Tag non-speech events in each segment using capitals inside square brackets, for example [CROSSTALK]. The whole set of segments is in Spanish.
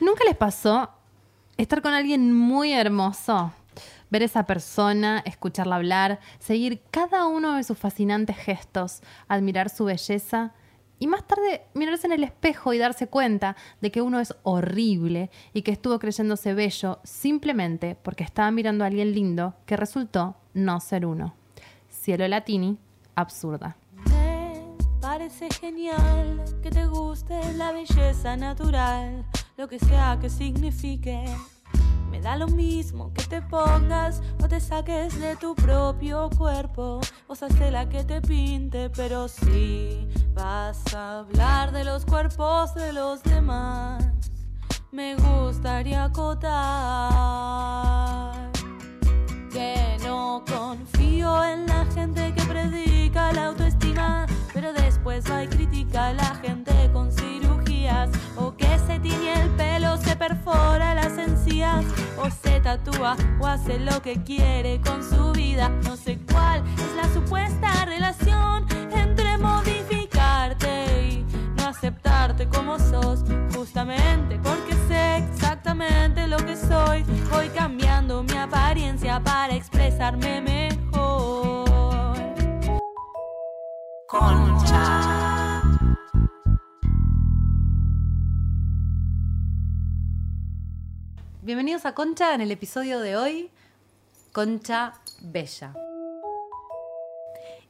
¿Nunca les pasó estar con alguien muy hermoso? Ver esa persona, escucharla hablar, seguir cada uno de sus fascinantes gestos, admirar su belleza y más tarde mirarse en el espejo y darse cuenta de que uno es horrible y que estuvo creyéndose bello simplemente porque estaba mirando a alguien lindo que resultó no ser uno. Cielo Latini, absurda. Parece genial que te guste la belleza natural, lo que sea que signifique. Me da lo mismo que te pongas o te saques de tu propio cuerpo. Vos haces la que te pinte, pero si vas a hablar de los cuerpos de los demás, me gustaría acotar que no confío en la gente que predica la autoestima, pero después va y critica a la gente con tiñe el pelo, se perfora las encías, o se tatúa, o hace lo que quiere con su vida. No sé cuál es la supuesta relación entre modificarte y no aceptarte como sos, justamente porque sé exactamente lo que soy. Voy cambiando mi apariencia para expresarme mejor. Concha. Bienvenidos a Concha en el episodio de hoy, Concha Bella.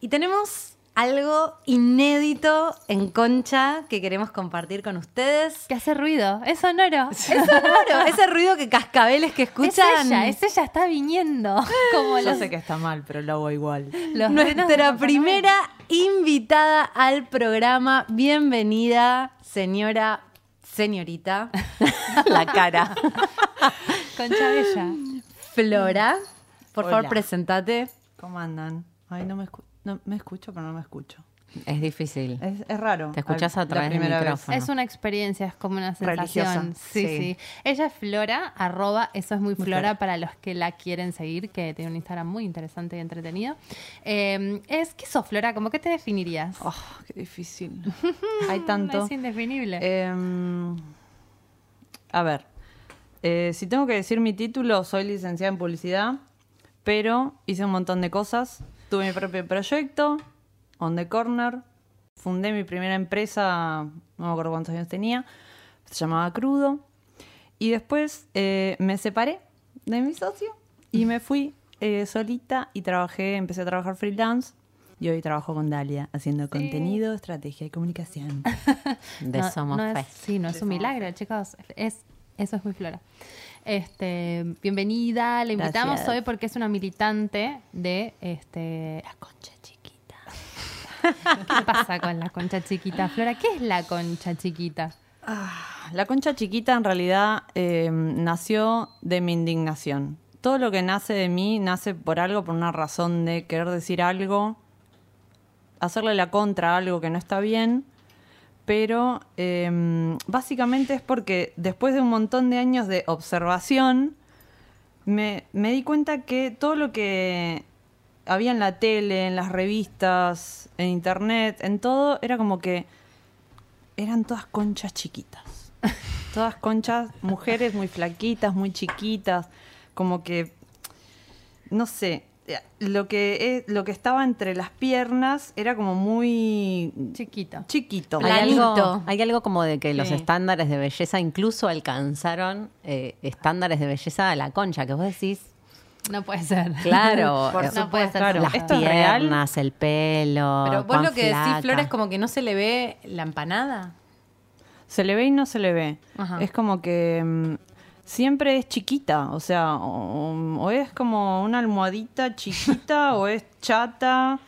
Y tenemos algo inédito en Concha que queremos compartir con ustedes. Que hace ruido, es sonoro. [LAUGHS] Es Claro, ese ruido que cascabeles que Es escuchan. ella, es ella, está viniendo. [LAUGHS] Como Yo los, sé que está mal, pero lo hago igual. los Nuestra primera invitada al programa. Bienvenida, señora, señorita, [LAUGHS] la cara. Noel. [LAUGHS] Concha Bella. Flora, por favor, presentate. ¿Cómo andan? Ay, no me, escu- no, me escucho, pero no me escucho. Es difícil. Es, es raro. Te escuchás a través del primera vez. micrófono. Es una experiencia, es como una Religiosa, sensación. Sí, sí, sí. Ella es Flora, arroba, eso es muy, Muy Flora Flora. para los que la quieren seguir, que tiene un Instagram muy interesante y entretenido. Eh, es, ¿qué sos, Flora? ¿Cómo que te definirías? Oh, qué difícil. [LAUGHS] Hay tanto. Es indefinible. Em, a ver, eh, si tengo que decir mi título, soy licenciada en publicidad, pero hice un montón de cosas. Tuve mi propio proyecto, On the Corner. Fundé mi primera empresa, no me acuerdo cuántos años tenía, se llamaba Crudo. Y después eh, me separé de mi socio y me fui eh, solita y trabajé, empecé a trabajar freelance. Y hoy trabajo con Dalia haciendo contenido, estrategia y comunicación. [LAUGHS] De No- Somos no Fe. es, Sí, no es un milagro, chicos. Es, eso es muy Flora. Este, bienvenida, la invitamos Gracias. hoy porque es una militante de este, la concha. ¿Qué pasa con la concha chiquita? Flora, ¿qué es la concha chiquita? La concha chiquita en realidad eh, nació de mi indignación. Todo lo que nace de mí nace por algo, por una razón de querer decir algo, hacerle la contra a algo que no está bien, pero eh, básicamente es porque después de un montón de años de observación, me di cuenta que todo lo que había en la tele, en las revistas, en internet, en todo, era como que eran todas conchas chiquitas. [LAUGHS] Todas conchas, mujeres muy flaquitas, muy chiquitas, como que, no sé, eh, lo que, es- lo que estaba entre las piernas era como muy Chiquito. chiquito. Hay algo, hay algo como de que los estándares de belleza incluso alcanzaron eh, estándares de belleza a la concha, que vos decís, No puede ser. claro, [LAUGHS] Por No puede ser. claro. las ¿Esto es real? piernas, el pelo. Pero vos lo que decís, flaca. Flora, es como que no se le ve la empanada. Se le ve y no se le ve. Ajá. Es como que mm, siempre es chiquita, o sea, o, o es como una almohadita chiquita [LAUGHS] o es chata.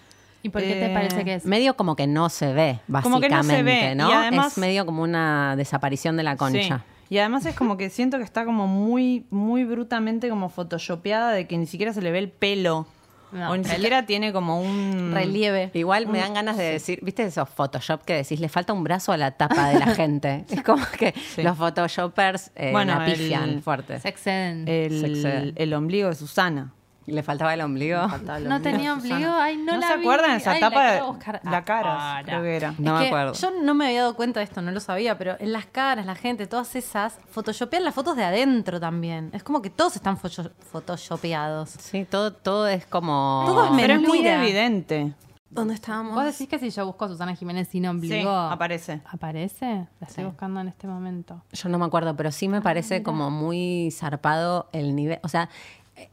¿Y por qué te Eh, parece que es? Medio como que no se ve, básicamente, Como que no se ve, ¿no? y además- es medio como una desaparición de la concha. Sí. Y además es como que siento que está como muy, muy brutamente como photoshopeada de que ni siquiera se le ve el pelo. No, o ni el- siquiera tiene como un Relieve. Igual me dan ganas de decir, ¿viste esos Photoshop que decís, le falta un brazo a la tapa de la [LAUGHS] gente? es como que Sí. los Photoshoppers eh, Bueno, la pifian el- fuerte. Se exceden. el, Se excede. el ombligo de Susana. Le faltaba el ombligo. No tenía ombligo. Ay, no, ¿No, la se vi. acuerdan esa Ay, la etapa quiero de buscar la cara? ahora. Creo que era. No Es me que acuerdo. Yo no me había dado cuenta de esto, no lo sabía, pero en las caras, la gente, todas esas, photoshopean las fotos de adentro también. Es como que todos están photo- photoshopeados. Sí, todo, todo es como. Todo es Pero es muy evidente. ¿Dónde estábamos? Vos decís que si yo busco a Susana Jiménez sin ombligo. Sí, aparece. ¿Aparece? La estoy buscando en este momento. Yo no me acuerdo, pero sí me parece como muy zarpado el nivel. O sea,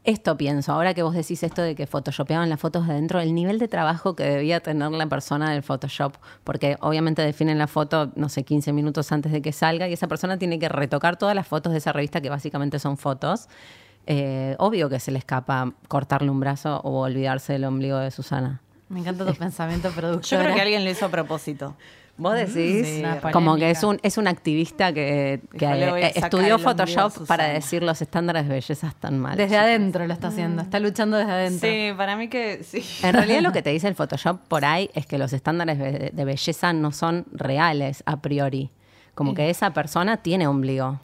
esto pienso, ahora que vos decís esto de que photoshopeaban las fotos de adentro, el nivel de trabajo que debía tener la persona del Photoshop, porque obviamente definen la foto, no sé, 15 minutos antes de que salga, y esa persona tiene que retocar todas las fotos de esa revista, que básicamente son fotos. Eh, obvio que se le escapa cortarle un brazo o olvidarse del ombligo de Susana. Me encanta tu [LAUGHS] pensamiento Yo productor. creo que alguien lo hizo a propósito. Vos decís, Sí, Una como que es un, es un activista que, que, Dijo, "Le voy a eh, estudió Photoshop Susana". para decir los estándares de belleza están mal. Desde adentro lo está haciendo, está luchando desde adentro. Sí, para mí que sí. En realidad lo que [LAUGHS] te dice el Photoshop por ahí es que los estándares de, de belleza no son reales a priori. Como que esa persona tiene ombligo.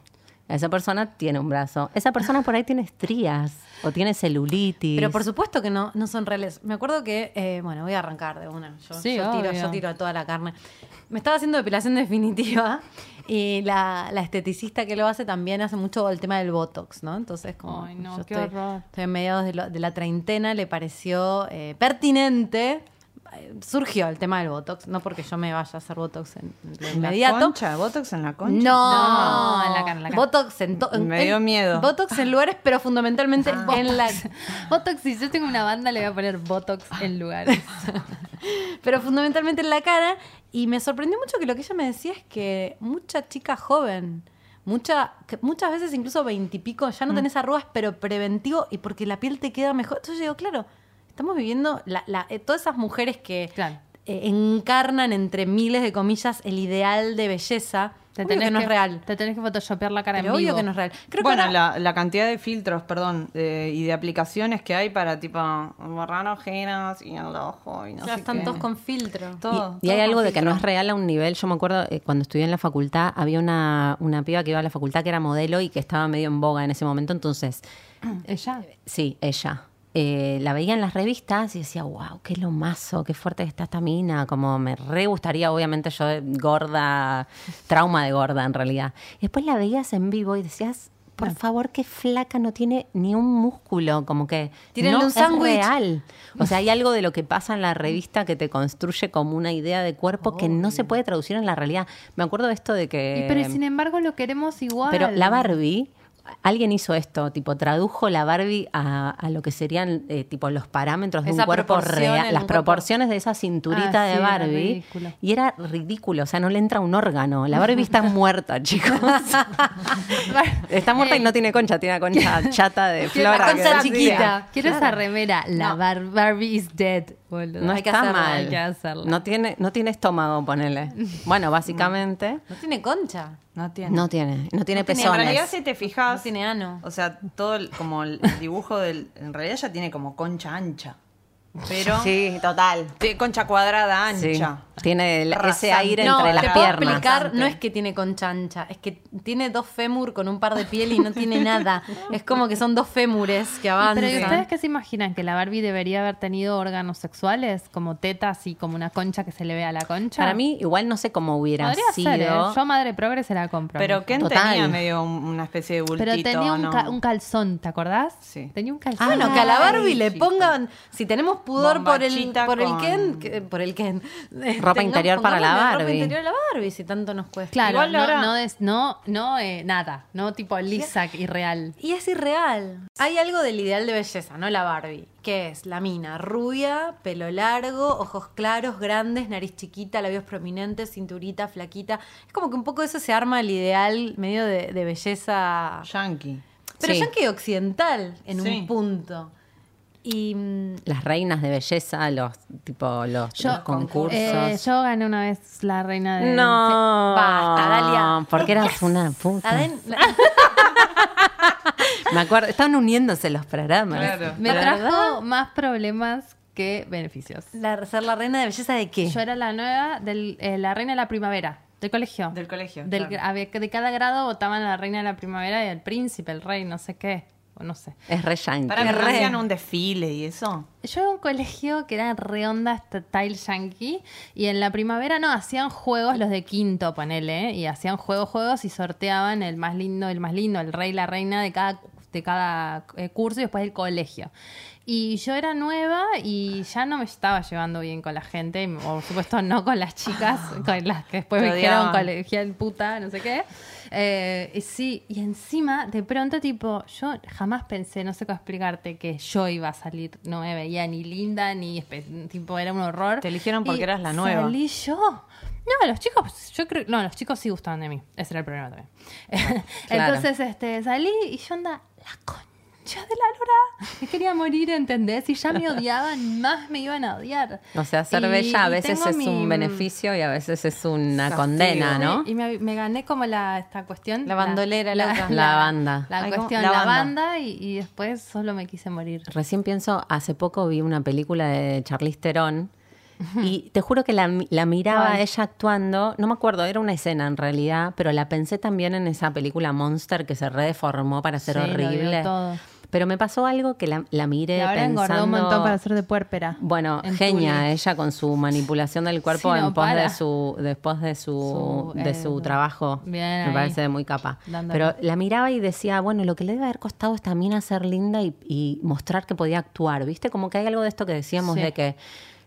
Esa persona tiene un brazo. Esa persona por ahí tiene estrías o tiene celulitis. Pero por supuesto que no, no son reales. Me acuerdo que, eh, bueno, voy a arrancar de una. Yo, Sí, yo tiro, yo tiro a toda la carne. Me estaba haciendo depilación [LAUGHS] definitiva y la, la esteticista que lo hace también hace mucho el tema del Botox, ¿no? Entonces, como Ay, no, yo qué estoy, horror. estoy en mediados de, lo- de la treintena, le pareció eh, pertinente. Surgió el tema del Botox, no porque yo me vaya a hacer Botox en, en lo ¿En inmediato. la concha? ¿Botox en la concha? No, No, en la cara, en la cara. Botox en, to- en- Me dio en- miedo. Botox en lugares, pero fundamentalmente en la [LAUGHS] Botox, si yo tengo una banda, le voy a poner Botox en lugares. [LAUGHS] pero fundamentalmente en la cara. Y me sorprendió mucho que lo que ella me decía es que mucha chica joven, mucha, muchas veces incluso veintipico, ya no tenés arrugas, pero preventivo y porque la piel te queda mejor. Entonces yo digo, claro, estamos viviendo la- la- eh, todas esas mujeres que Claro. eh, encarnan entre miles de comillas el ideal de belleza. Te Obvio tenés que no es real. Te tenés que photoshopear la cara Pero en obvio vivo. que no es real. Creo bueno, que ahora- la, la cantidad de filtros, perdón, de- y de aplicaciones que hay para tipo borrar ojeras y el ojo y no ya sé están qué. todos con filtro. Todo, Y hay todo algo de que no es real a un nivel. Yo me acuerdo eh, cuando estudié en la facultad, había una, una piba que iba a la facultad que era modelo y que estaba medio en boga en ese momento. Entonces, Ella. sí, ella. Eh, la veía en las revistas y decía, wow, qué lomazo, qué fuerte está esta mina. Como me re gustaría, obviamente, yo gorda, trauma de gorda en realidad. Y después la veías en vivo y decías, por favor, qué flaca, no tiene ni un músculo, como que Tírenle no un es sándwich. real. O sea, hay [LAUGHS] algo de lo que pasa en la revista que te construye como una idea de cuerpo que no se puede traducir en la realidad. Me acuerdo de esto de que... Y pero sin embargo lo queremos igual. Pero la Barbie, alguien hizo esto, tipo, tradujo la Barbie a, a lo que serían, eh, tipo, los parámetros de Esa un cuerpo real, las cuerpo. proporciones de esa cinturita Ah, de sí, Barbie. Y era ridículo, o sea, no le entra un órgano. La Barbie está [LAUGHS] muerta, chicos. [LAUGHS] está muerta y no tiene concha, tiene una concha [LAUGHS] chata de flora. la concha que- chiquita. Quiero esa remera. La Bar- Barbie is dead. boludo. No Hay que está hacerla, mal. hay que hacerla. No tiene, no tiene estómago, ponele. Bueno, básicamente, No tiene concha. No tiene. no tiene, no tiene En pezones. realidad, si te fijas, No tiene ano. o sea, todo el, como el dibujo del. En realidad ya tiene como concha ancha. Pero. Sí, total. Tiene concha cuadrada Sí. ancha. Tiene el- ese aire no, entre te las puedo piernas. explicar, no es que tiene concha ancha, es que tiene dos fémur con un par de piel y no tiene nada. [LAUGHS] Es como que son dos fémures que avanzan. Pero ¿y ustedes qué se imaginan? ¿Que la Barbie debería haber tenido órganos sexuales? Como tetas y como una concha que se le ve a la concha. Para mí, igual no sé cómo hubiera Podría sido. ser, ¿eh? Yo madre progre se la compro. Pero Ken Total. tenía medio un- una especie de bultito, Pero tenía un, ¿no? ca- un calzón, ¿te acordás? Sí. Tenía un calzón. Bueno, que a la Barbie le chico. pongan, si tenemos pudor por el, por el Ken, que- por el Ken. Ropa tengamos- interior para la pongámosle Ropa Barbie. interior a la Barbie, si tanto nos cuesta. Claro, Igual no, ahora- no, es, no, no eh, nada, no tipo lisa y real. Y es irreal. Hay algo del ideal de belleza, ¿no? La Barbie. Que es la mina rubia, pelo largo, ojos claros, grandes, nariz chiquita, labios prominentes, cinturita, flaquita. Es como que un poco eso se arma el ideal medio de, de belleza. Yankee. Pero Sí. ya que occidental en Sí. un punto. Y mm, Las reinas de belleza, los tipo los, Yo, los concursos. eh, yo gané una vez la reina de... no, Basta, Dalia. Porque eras una puta. [LAUGHS] Me acuerdo, estaban uniéndose los programas. Claro. Me trajo más problemas que beneficios. la, ser la reina de belleza de qué? Yo era la nueva, del, eh, la reina de la primavera, del colegio. Del colegio, Del- claro. había- de cada grado votaban a la reina de la primavera y el príncipe, el rey, no sé qué. No sé. Es re yankee. Para que re. hacían un desfile y eso. Yo iba a un colegio que era re onda style yankee y en la primavera no, hacían juegos los de quinto, ponele, y hacían juegos, juegos y sorteaban el más lindo, el más lindo, el rey, la reina de cada, de cada eh, curso y después el colegio. Y yo era nueva y ya no me estaba llevando bien con la gente, por supuesto no con las chicas, [LAUGHS] con las que después Te me dijeron colegial puta, no sé qué. Eh, y sí, y encima, de pronto, tipo, yo jamás pensé, no sé cómo explicarte, que yo iba a salir, no me veía ni linda, ni tipo, era un horror. Te eligieron porque Y eras la nueva. Salí yo. No, los chicos, yo creo, no, los chicos sí gustaban de mí. Ese era el problema también. [LAUGHS] Claro. Entonces, este, salí y yo anda, la concha de la lora. Me quería morir, ¿entendés? Y ya me odiaban, más me iban a odiar. O sea, ser Y- bella a veces es mi- un beneficio y a veces es una Castigo. condena, ¿no? Y me, me gané como la, esta cuestión. La bandolera. La banda. La cuestión, La la, banda. banda, y, y después solo me quise morir. Recién pienso, hace poco vi una película de Charlize Theron y te juro que la, la miraba ¿Cuál? ella actuando, no me acuerdo, era una escena en realidad, pero la pensé también en esa película Monster que se redeformó para ser Sí, horrible. todo. Pero me pasó algo que la, la miré Y ahora pensando... engordó un montón para ser de puérpera. Bueno, En genia ella con su manipulación del cuerpo Sí, no en pos de su después de su, Su, de eh, su trabajo. bien Me ahí. parece muy capa. Dándole. Pero la miraba y decía, bueno, lo que le debe haber costado esta mina ser linda y, y mostrar que podía actuar, ¿viste? Como que hay algo de esto que decíamos Sí. de que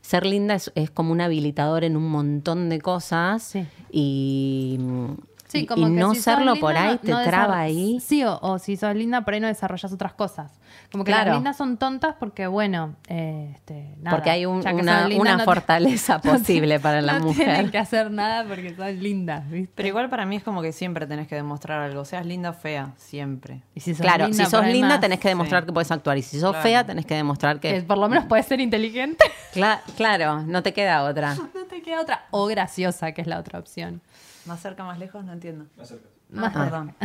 ser linda es, es como un habilitador en un montón de cosas Sí. y, Sí, y- como y que no si sos serlo linda, por ahí no- te no traba ahí. Sí, o, o si sos linda, por ahí no desarrollas otras cosas. Como que Claro. las lindas son tontas porque, bueno, eh, este, nada, Porque hay un- una- sos linda, no fortaleza [LAUGHS] no te- posible para la no mujer. tienen que hacer nada porque son lindas, ¿viste? Pero igual para mí es como que siempre tenés que demostrar algo. Seas linda o fea, siempre. Y si sos Claro, linda, si sos linda más, tenés que demostrar Sí. que puedes actuar y si sos Claro. fea tenés que demostrar que... que por lo menos puedes ser inteligente. Cla- claro, no te queda otra. [LAUGHS] no te queda otra. O graciosa, que es la otra opción. Más cerca, más lejos, no entiendo. Más cerca. Ah, perdón. [LAUGHS]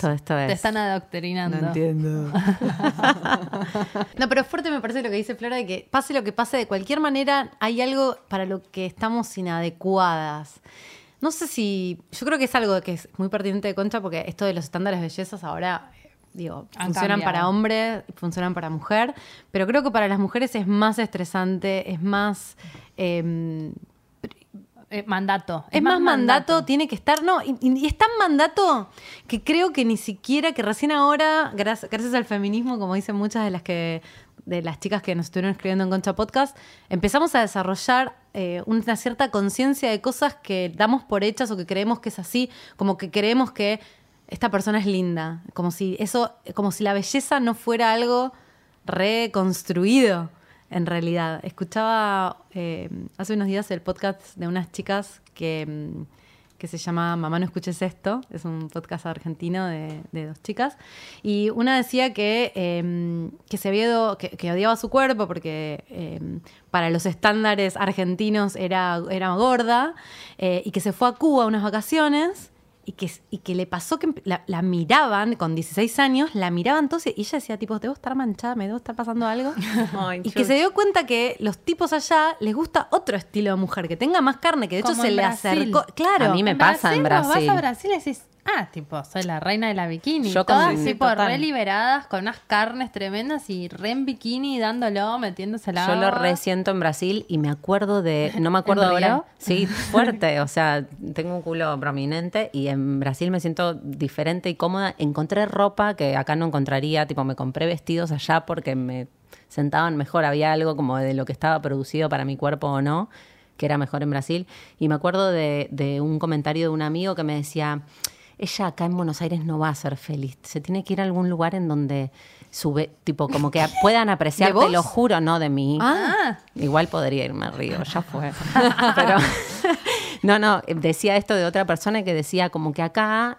Todo esto Te es... están adoctrinando. entiendo. [LAUGHS] No, pero fuerte me parece lo que dice Flora de que pase lo que pase, de cualquier manera hay algo para lo que estamos inadecuadas. No sé si. Yo creo que es algo que es muy pertinente de Concha porque esto de los estándares de bellezas ahora. eh, Digo, Han funcionan cambiado. para hombre, funcionan para mujer, pero creo que para las mujeres es más estresante, es más eh, Eh, mandato. es más mandato, tiene que estar, no, y, y es tan mandato que creo que ni siquiera, que recién ahora, gracias, gracias al feminismo, como dicen muchas de las que de las chicas que nos estuvieron escribiendo en Concha Podcast, empezamos a desarrollar eh, una cierta conciencia de cosas que damos por hechas o que creemos que es así, como que creemos que esta persona es linda, como si eso, como si la belleza no fuera algo reconstruido en realidad. Escuchaba eh, hace unos días el podcast de unas chicas que, que se llama Mamá no escuches esto, es un podcast argentino de, de dos chicas, y una decía que, eh, que se había que, odiaba su cuerpo porque eh, para los estándares argentinos era, era gorda, eh, y que se fue a Cuba unas vacaciones. Y que, y que le pasó que la, la miraban con 16 años, la miraban todos y ella decía, tipo, debo estar manchada, me debo estar pasando algo. [LAUGHS] Ay, Y que se dio cuenta que los tipos allá les gusta otro estilo de mujer, que tenga más carne, que de hecho Como se le Brasil. acercó. Claro. A mí me pasa en Brasil. Vas a Brasil y decís, ah, tipo, soy la reina de la bikini. Yo Todas tipo total. re liberadas, con unas carnes tremendas y re en bikini, dándolo, metiéndose la Yo lo resiento en Brasil y me acuerdo de, no me [LAUGHS] acuerdo ¿En ahora, sí, [LAUGHS] fuerte, o sea, tengo un culo prominente y en Brasil me siento diferente y cómoda. Encontré ropa que acá no encontraría, tipo me compré vestidos allá porque me sentaban mejor, había algo como de lo que estaba producido para mi cuerpo o no, que era mejor en Brasil. Y me acuerdo de, de un comentario de un amigo que me decía, ella acá en Buenos Aires no va a ser feliz, se tiene que ir a algún lugar en donde sube, tipo, como que puedan apreciar, te lo juro, no de mí. Ah, Igual podría irme al río, ya fue. [LAUGHS] Pero [LAUGHS] no, no, decía esto de otra persona que decía como que acá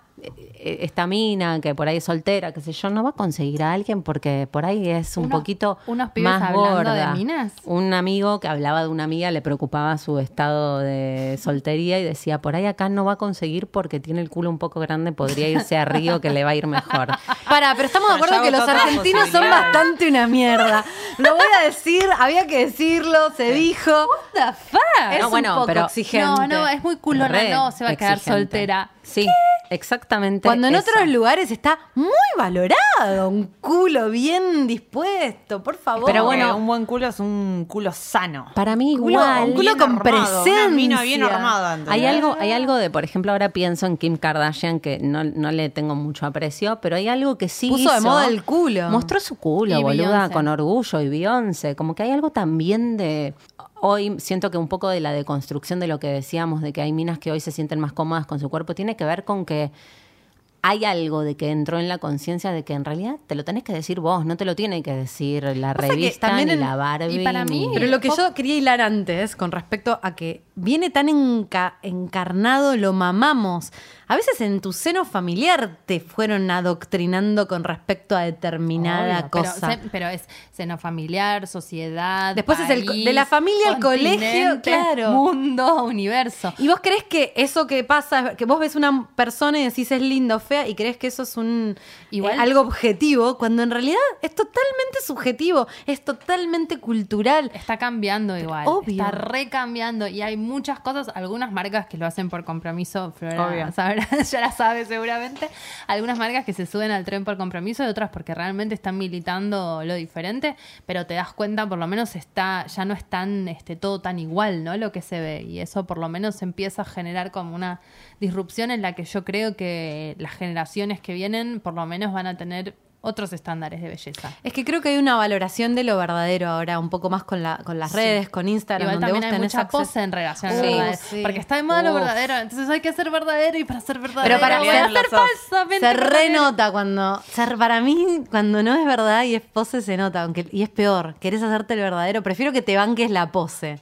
esta mina que por ahí es soltera, qué sé yo, no va a conseguir a alguien porque por ahí es un Unos- poquito unos pibes más hablando gorda. de minas. Un amigo que hablaba de una amiga le preocupaba su estado de soltería y decía, por ahí acá no va a conseguir porque tiene el culo un poco grande, podría irse a Río que le va a ir mejor. [LAUGHS] Para, pero estamos de acuerdo que los argentinos son bastante una mierda. Lo voy a decir, había que decirlo, se dijo. what the fuck? Es No, un bueno, poco pero- exigente. No, no, es muy culona, no, se va a quedar exigente. soltera. Sí. Exactamente. Cuando en eso. otros lugares está muy valorado, un culo bien dispuesto, por favor. Pero bueno, un buen culo es un culo sano. Para mí Culo- igual. un culo Bien con armado, una mina bien presencia. armada. ¿entendés? Hay algo, hay algo de, por ejemplo, ahora pienso en Kim Kardashian que no, no le tengo mucho aprecio, pero hay algo que sí Puso de hizo. moda el culo. Mostró su culo, Y boluda, con orgullo y Beyoncé. Como que hay algo también de... Hoy siento que un poco de la deconstrucción de lo que decíamos, de que hay minas que hoy se sienten más cómodas con su cuerpo, tiene que ver con que hay algo de que entró en la conciencia de que en realidad te lo tenés que decir vos, no te lo tiene que decir la revista ni la Barbie. y para mí- ni- Pero lo que yo quería hilar antes con respecto a que viene tan enca- encarnado, lo mamamos. A veces en tu seno familiar te fueron adoctrinando con respecto a determinada Obvio, pero cosa. se- Pero, es seno familiar, sociedad. Después es el de la familia al colegio, claro. Mundo, universo. ¿Y vos crees que eso que pasa, que vos ves una persona y decís es linda o fea y crees que eso es un Igual- eh, algo objetivo, cuando en realidad es totalmente subjetivo, es totalmente cultural? Está cambiando igual. Obvio. Está recambiando. Y hay muchas cosas, algunas marcas que lo hacen por compromiso. Flora Obvio. [LAUGHS] ya la sabe seguramente. Algunas marcas que se suben al tren por compromiso y otras porque realmente están militando lo diferente. Pero te das cuenta, por lo menos está, ya no es tan, este, todo tan igual, ¿no? Lo que se ve. Y eso por lo menos empieza a generar como una disrupción en la que yo creo que las generaciones que vienen, por lo menos van a tener otros estándares de belleza. Es que creo que hay una valoración de lo verdadero ahora, un poco más con, la, con las redes, con Instagram, Igual donde también hay mucha acceso- pose en relación Sí, sí. Porque está de moda lo verdadero, entonces hay que ser verdadero y para ser verdadero. Pero para ser falsamente Se renota cuando. ser para mí, cuando no es verdad y es pose, se nota. Aunque, y es peor. Querés hacerte el verdadero. Prefiero que te banques la pose.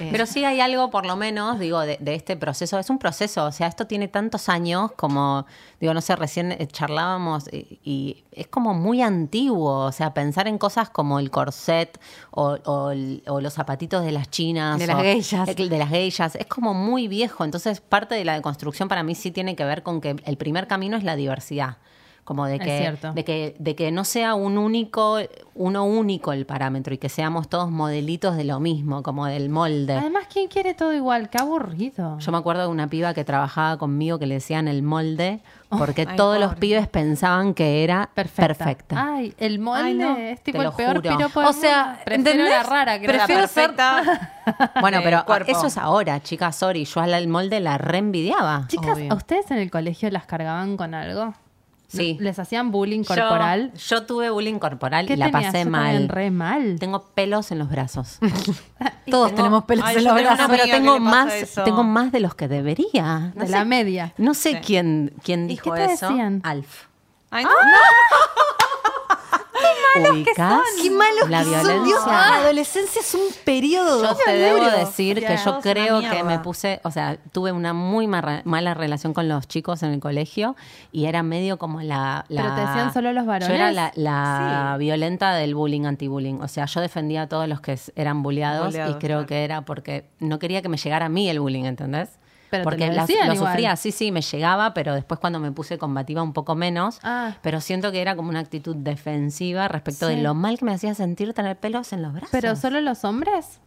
Eh, Pero sí hay algo, por lo menos, digo, de, de este proceso. Es un proceso, o sea, esto tiene tantos años como, digo, no sé, recién eh, charlábamos y, y es como muy antiguo. O sea, pensar en cosas como el corset o, o el- o los zapatitos de las chinas. De las o- geishas. el De las geishas. Es como muy viejo. Entonces, parte de la deconstrucción para mí sí tiene que ver con que el primer camino es la diversidad. Como de que, de que, de que no sea un único, uno único el parámetro y que seamos todos modelitos de lo mismo, como del molde. Además, ¿quién quiere todo igual? Qué aburrido. Yo me acuerdo de una piba que trabajaba conmigo que le decían el molde porque Ay, todos los pibes pensaban que era perfecta. perfecta. Ay, el molde Ay, no. es tipo Te el lo peor juro. piropo O sea, mundo. Prefiero ¿entendés? la rara que Prefiero la ser- perfecta. [LAUGHS] Bueno, pero eso es ahora, chicas, sorry. Yo al molde la reenvidiaba. Chicas, Obvio. ¿a ustedes en el colegio las cargaban con algo? Sí. ¿Les hacían bullying corporal? Yo, tuve bullying corporal ¿Qué y la tenías? pasé Yo mal. re mal. Tengo pelos en los brazos. [LAUGHS] Todos tengo- tenemos pelos Ay, en los brazos. pero tengo más, eso. tengo más de los que debería. No de sé- la media. No sé Sí. quién, quién ¿Y dijo qué te eso. decían? Alf. Ay, no. [LAUGHS] ¿Ubicás Qué malos la que son, violencia? Dios. La adolescencia es un periodo. Yo te debo decir que yo creo que me puse, o sea, tuve una muy marra- mala relación con los chicos en el colegio y era medio como la... la- ¿Pero te decían solo los varones? Yo era la, la violenta del bullying, anti-bullying. O sea, yo defendía a todos los que eran bulleados, Bulleados, y creo claro. que era porque no quería que me llegara a mí el bullying, ¿entendés? Pero porque lo sufría, sí, sí, me llegaba, pero después cuando me puse combativa un poco menos, Ah. pero siento que era como una actitud defensiva respecto Sí. de lo mal que me hacía sentir tener pelos en los brazos. ¿Pero solo los hombres?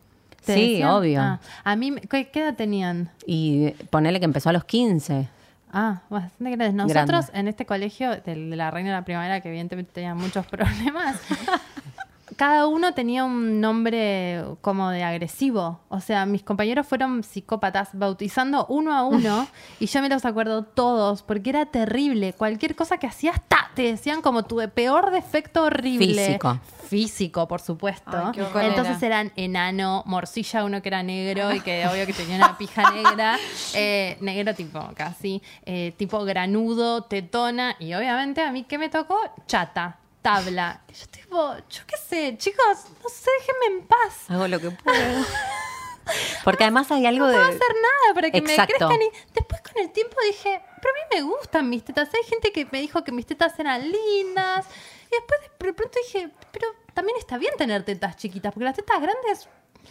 ¿Te Sí, decían? obvio. Ah, a mí, ¿qué, qué edad tenían? Y ponele que empezó a los 15. Ah, bastante grandes. Nosotros Grande. en este colegio de la Reina de la Primavera, que evidentemente tenía muchos [LAUGHS] problemas, cada uno tenía un nombre como de agresivo. O sea, mis compañeros fueron psicópatas bautizando uno a uno [LAUGHS] y yo me los acuerdo todos porque era terrible. Cualquier cosa que hacías, ¡ta! te decían como tu peor defecto horrible. Físico. Físico, por supuesto. Ay, qué horror. Entonces eran enano, morcilla, uno que era negro y que obvio que tenía una pija negra, [LAUGHS] eh, negro tipo casi, eh, tipo granudo, tetona y obviamente a mí que me tocó chata, tabla. Y yo tipo, yo qué sé, chicos, no sé, déjenme en paz. Hago lo que puedo. Porque además hay algo No de... puedo hacer nada para que Exacto. me crezcan. Y después con el tiempo dije, pero a mí me gustan mis tetas. Hay gente que me dijo que mis tetas eran lindas. Y después de pronto dije, pero también está bien tener tetas chiquitas, porque las tetas grandes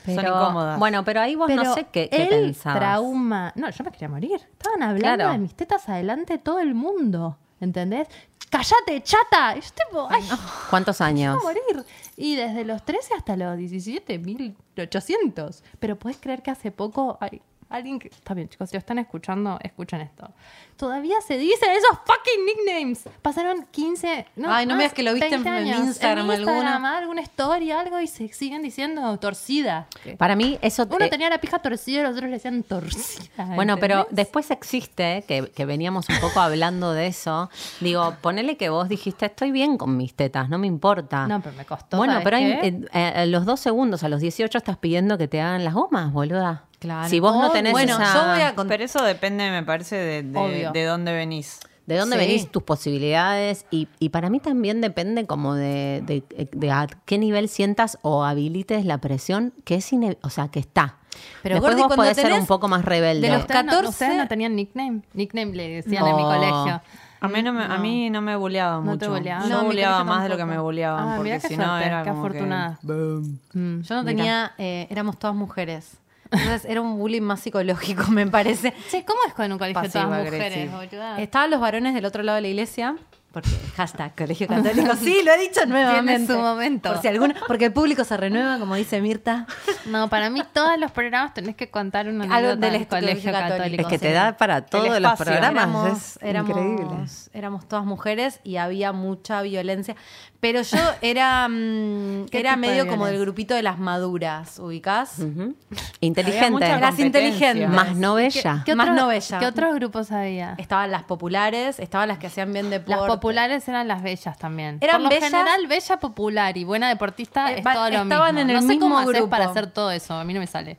Pero, Son incómodas. Bueno, pero ahí vos Pero no sé qué, qué el pensabas. trauma. No, yo me quería morir. Estaban hablando Claro. de mis tetas adelante todo el mundo. ¿Entendés? ¡Cállate, chata! Y yo tipo, ¡ay! ¿Cuántos años? voy a morir. Y desde los 13 hasta los 17, 1800. Pero podés creer que hace poco. Ay, alguien que. Está bien, chicos, si lo están escuchando, escuchen esto. Todavía se dicen esos fucking nicknames. Pasaron 15. No, Ay, no me que lo viste 20 en años. Instagram en Instagram, alguna. alguna historia, algo, y se siguen diciendo torcida. Para mí, eso. Uno eh, tenía la pija torcida y los otros le decían torcida. Bueno, pero después existe, que, que veníamos un poco hablando de eso. Digo, ponele que vos dijiste, estoy bien con mis tetas, no me importa. No, pero me costó, Bueno, ¿sabes pero hay, eh, eh, a los dos segundos, a los 18 estás pidiendo que te hagan las gomas, boluda. Claro. Si vos no Oh, tenés bueno, esa- yo voy a con- Pero eso depende, me parece, de, de, de dónde venís. de dónde Sí. venís tus posibilidades y, y para mí también depende como de, de- de a qué nivel sientas o habilites la presión que es ine- o sea que está Pero, después Gordi, vos cuando podés ser un poco más rebelde de los ¿Ustedes no- 14 ¿Ustedes no tenían nickname? Nickname le decían en mi No. colegio. A mí no me, a mí no me buleaba No te mucho. buleaban. Yo No, buleaba más de lo que me buleaban, Ah, porque si no era qué como que- afortunada. Boom. Mm. Yo no Mira. tenía, eh, éramos todas mujeres. Entonces era un bullying más psicológico, [LAUGHS] me parece. Che, ¿cómo es con un colegio de todas mujeres, boluda? Estaban los varones del otro lado de la iglesia. Porque [LAUGHS] hashtag colegio católico. Sí, lo he dicho nuevamente. su momento. Por si alguno, porque el público se renueva, como dice Mirta. No, para mí todos los programas tenés que contar una Algo del del colegio católico. católico. es que te da para todos los programas éramos, es éramos, increíble éramos todas mujeres y había mucha violencia. Pero yo [LAUGHS] era, mm, ¿Qué era de medio como del grupito de las maduras, ¿ubicás? Ujú. Había inteligente mucha Eras competencia. inteligente. más no ¿Qué, bella qué Más otro- novella. ¿Qué otros grupos había? Estaban las populares, estaban las que hacían bien deporte. Las populares eran las bellas también. Eran Por lo bellas. general, bella, popular y buena deportista Eh, es va- todo lo estaban mismo. en el no sé mismo cómo haces grupo. para hacer todo eso. A mí no me sale.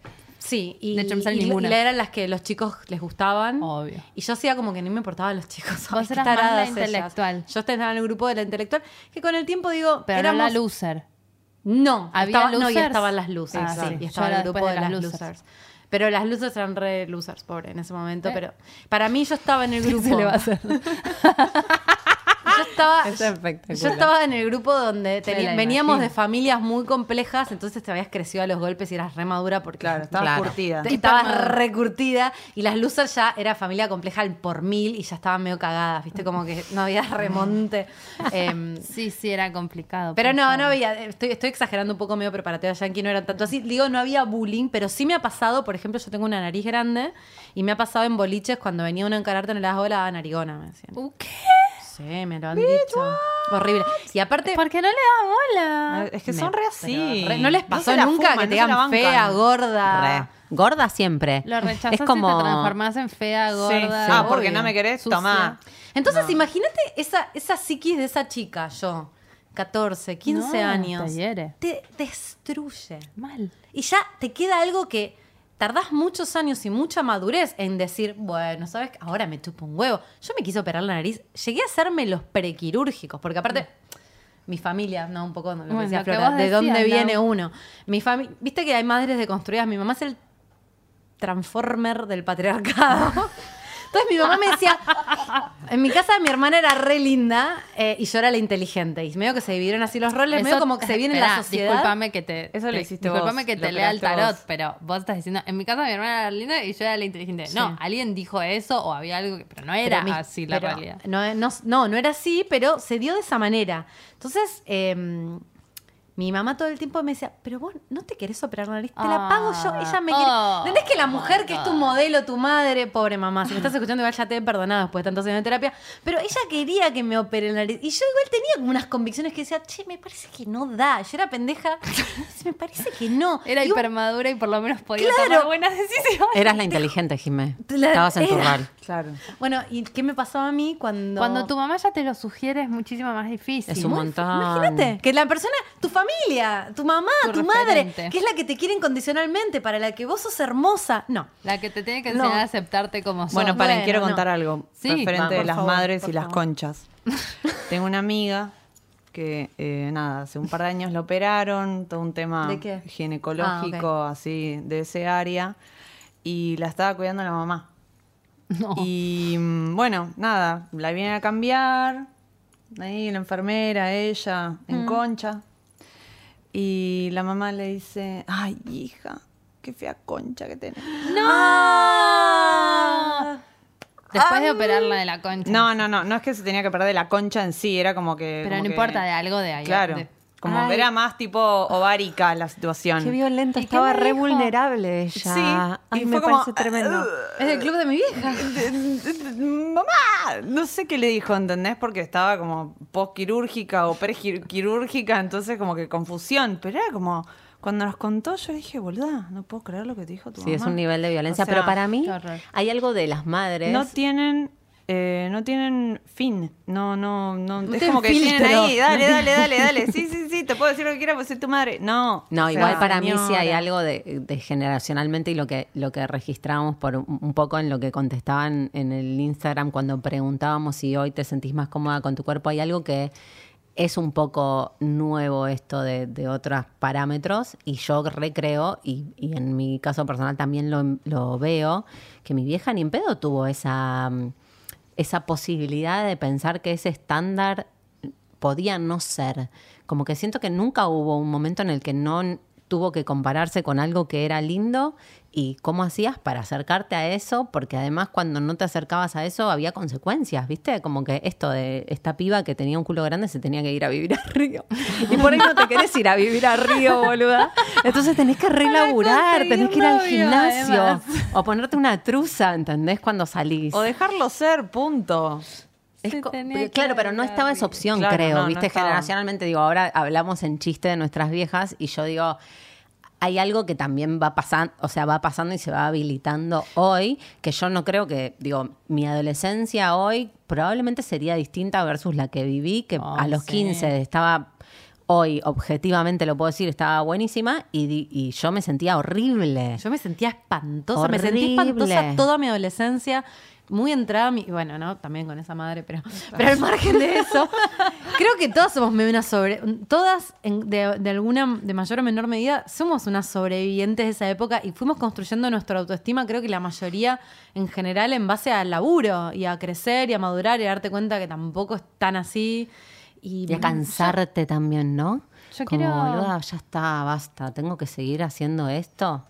Sí, y, De hecho, no sale y- y ninguna. eran las que los chicos les gustaban. Obvio. Y yo hacía como que ni me importaban los chicos. [LAUGHS] Vos qué eras más la ellas. intelectual. Yo estaba en el grupo de la intelectual, que con el tiempo digo, Pero éramos... no la loser. No, ¿Había estaba, no, y estaban las losers. Ah, sí, y estaba el grupo de, las losers. losers. Pero las losers eran re losers, pobre, en ese momento. Eh. Pero para mí yo estaba en el [LAUGHS] grupo. se le va a hacer? [LAUGHS] Yo estaba, Es yo estaba en el grupo donde teni- la veníamos de familias muy complejas, entonces te habías crecido a los golpes y eras re madura porque Claro, estabas Claro. curtida. te- estabas recurtida y las losers ya era familia compleja al por mil y ya estaban medio cagadas, viste, como que no había [LAUGHS] remonte. Em, Sí, sí, era complicado. pero no, favor. no había, estoy, estoy exagerando un poco medio preparatoria yankee, no era tanto así. Digo, no había bullying, pero sí me ha pasado, por ejemplo, yo tengo una nariz grande y me ha pasado en boliches cuando venía uno a encararte en las hola narigona, me decían. Uh, ¿Qué? Sí, me lo han dicho. Horrible. Y aparte, ¿Por qué no le das bola? Es que Me- son re así. re- no les pasó nunca fuman, que te no digan fea, gorda. Re. gorda siempre Lo rechazás es como y te transformás en fea, gorda. sí. Ah, porque obvio. no me querés, Sucia. tomá. Entonces, imagínate esa, esa psiquis de esa chica, yo, 14, 15 No, años. te hiere. Te destruye. Mal. Y ya te queda algo que tardás muchos años y mucha madurez en decir, bueno, ¿sabes? Ahora me chupo un huevo. Yo me quise operar la nariz. Llegué a hacerme los prequirúrgicos, porque aparte, mi familia, no, un poco lo que Bueno, decía que Flora, ¿de decías, dónde viene uno? Mi familia, viste que hay madres deconstruidas. Mi mamá es el transformer del patriarcado. [LAUGHS] Entonces mi mamá me decía, en mi casa mi hermana era re linda eh, y yo era la inteligente. Y medio que se dividieron así los roles, medio como que se viene la sociedad. Discúlpame que te. Eso lo hiciste discúlpame vos, que lo te lea el tarot, vos. pero vos estás diciendo. En mi casa mi hermana era linda y yo era la inteligente. No, alguien dijo eso o había algo que. Pero no era Pero mi- así la realidad. No, no, no, no era así, pero se dio de esa manera. Entonces, eh, mi mamá todo el tiempo me decía, pero vos no te querés operar la nariz, te la pago yo. Ella me Oh, quiere. ¿Entendés que la my mujer que es tu modelo, tu madre, pobre mamá, si me estás escuchando igual ya te he perdonado después de tantos años de terapia, pero ella quería que me opere la nariz. Y yo igual tenía como unas convicciones que decía, che, me parece que no da. Yo era pendeja, [LAUGHS] me parece que no. Era Y hipermadura y por lo menos podía Claro. tomar buenas decisiones. eras la inteligente Jimé La- estabas en tu rol Claro. Bueno, ¿y qué me pasaba a mí cuando... Cuando tu mamá ya te lo sugiere es muchísimo más difícil. es un montón Imagínate, que la persona, tu familia, tu mamá, tu, Tu madre, que es la que te quiere incondicionalmente, para la que vos sos hermosa. No. La que te tiene que No. enseñar a aceptarte como sos. Bueno, paren, Bueno, quiero no. contar algo Sí, referente de las favor, madres y las conchas. [LAUGHS] Tengo una amiga que, eh, nada, hace un par de años la operaron, todo un tema ¿De qué? ginecológico, Ah, así, de ese área, y la estaba cuidando la mamá. No. Y mm, bueno, nada, la vienen a cambiar, ahí la enfermera, ella, en Mm. concha. Y la mamá le dice, ay, hija, qué fea concha que tenés. ¡No! Después de operarla de la concha. No, no, no, no es que se tenía que perder la concha en sí, era como que... Pero como no que- importa de algo de ahí. Claro, de- Como Ay. era más tipo ovárica la situación. Qué violento, ¿Y qué estaba le re dijo? vulnerable ella. Sí, Ay, y me fue como, parece tremendo. Es el club de mi vieja. [LAUGHS] Mamá, no sé qué le dijo, ¿entendés? Porque estaba como postquirúrgica o prequirúrgica, entonces como que confusión. Pero era como, cuando nos contó, yo dije, boluda, no puedo creer lo que te dijo tu Sí, es mamá". un nivel de violencia. O sea, pero para mí qué hay algo de las madres. no tienen eh, no tienen fin no no no, es tienen como que tienen filtro. ahí [LAUGHS] dale dale dale dale sí sí sí te puedo decir lo que quieras pues soy tu madre no No, sea, igual para mí sí hay algo de, de generacionalmente y lo que, lo que registramos por un, un poco en lo que contestaban en el Instagram cuando preguntábamos si hoy te sentís más cómoda con tu cuerpo, hay algo que es un poco nuevo esto de, de otros parámetros y yo recreo, y, y en mi caso personal también lo, lo veo, que mi vieja ni en pedo tuvo esa, mm, esa posibilidad de pensar que ese estándar podía no ser. Como que siento que nunca hubo un momento en el que no tuvo que compararse con algo que era lindo y cómo hacías para acercarte a eso, porque además cuando no te acercabas a eso había consecuencias, ¿viste? Como que esto de esta piba que tenía un culo grande se tenía que ir a vivir a Río. [LAUGHS] Y por ahí no te querés ir a vivir a Río, boluda. Entonces tenés que relaburar, tenés que ir al gimnasio además. o ponerte una truza, ¿entendés? Cuando salís. o dejarlo ser punto Es tenía claro, pero no estaba esa opción, Claro, creo. no, Viste, generacionalmente, digo, ahora hablamos en chiste de nuestras viejas y yo digo, hay algo que también va pasando, o sea, va pasando y se va habilitando hoy, que yo no creo que, digo, mi adolescencia hoy probablemente sería distinta versus la que viví, que Oh, a los sí. 15 estaba... Hoy, objetivamente lo puedo decir, estaba buenísima y, di- y yo me sentía horrible. Yo me sentía espantosa, me sentí Horrible. espantosa toda mi adolescencia, muy entrada, mi, bueno, no, también con esa madre, pero, pero al margen de eso, creo que todas somos una sobre, todas en- de, de alguna, de mayor o menor medida, somos unas sobrevivientes de esa época y fuimos construyendo nuestra autoestima, creo que la mayoría en general en base al laburo y a crecer y a madurar y a darte cuenta que tampoco es tan así. Y, Y a cansarte también, ¿no? yo Como, quiero- boluda, ya está, basta, tengo que seguir haciendo esto.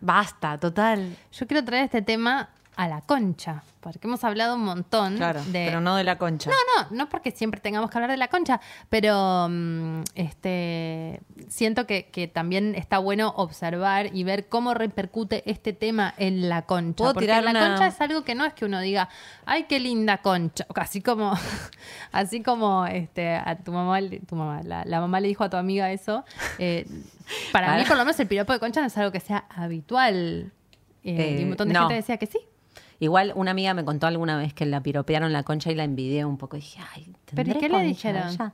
Basta, total. Yo quiero traer este tema a la concha, porque hemos hablado un montón claro de... pero no de la concha No, no, no porque siempre tengamos que hablar de la concha, pero mm, este siento que, que también está bueno observar y ver cómo repercute este tema en la concha. ¿Puedo porque tirar la una- concha es algo que no es que uno diga, ay, qué linda concha. [LAUGHS] Así como, [LAUGHS] así como este, a tu mamá, tu mamá, la, la mamá le dijo a tu amiga eso. eh, [LAUGHS] para mí, por lo menos, el piropo de concha no es algo que sea habitual. Eh, Eh, y un montón de no. gente decía que sí. Igual una amiga me contó alguna vez que la piropearon la concha y la envidié un poco. Y dije, ay, ¿tendré ¿Pero y qué le dijeron? ella?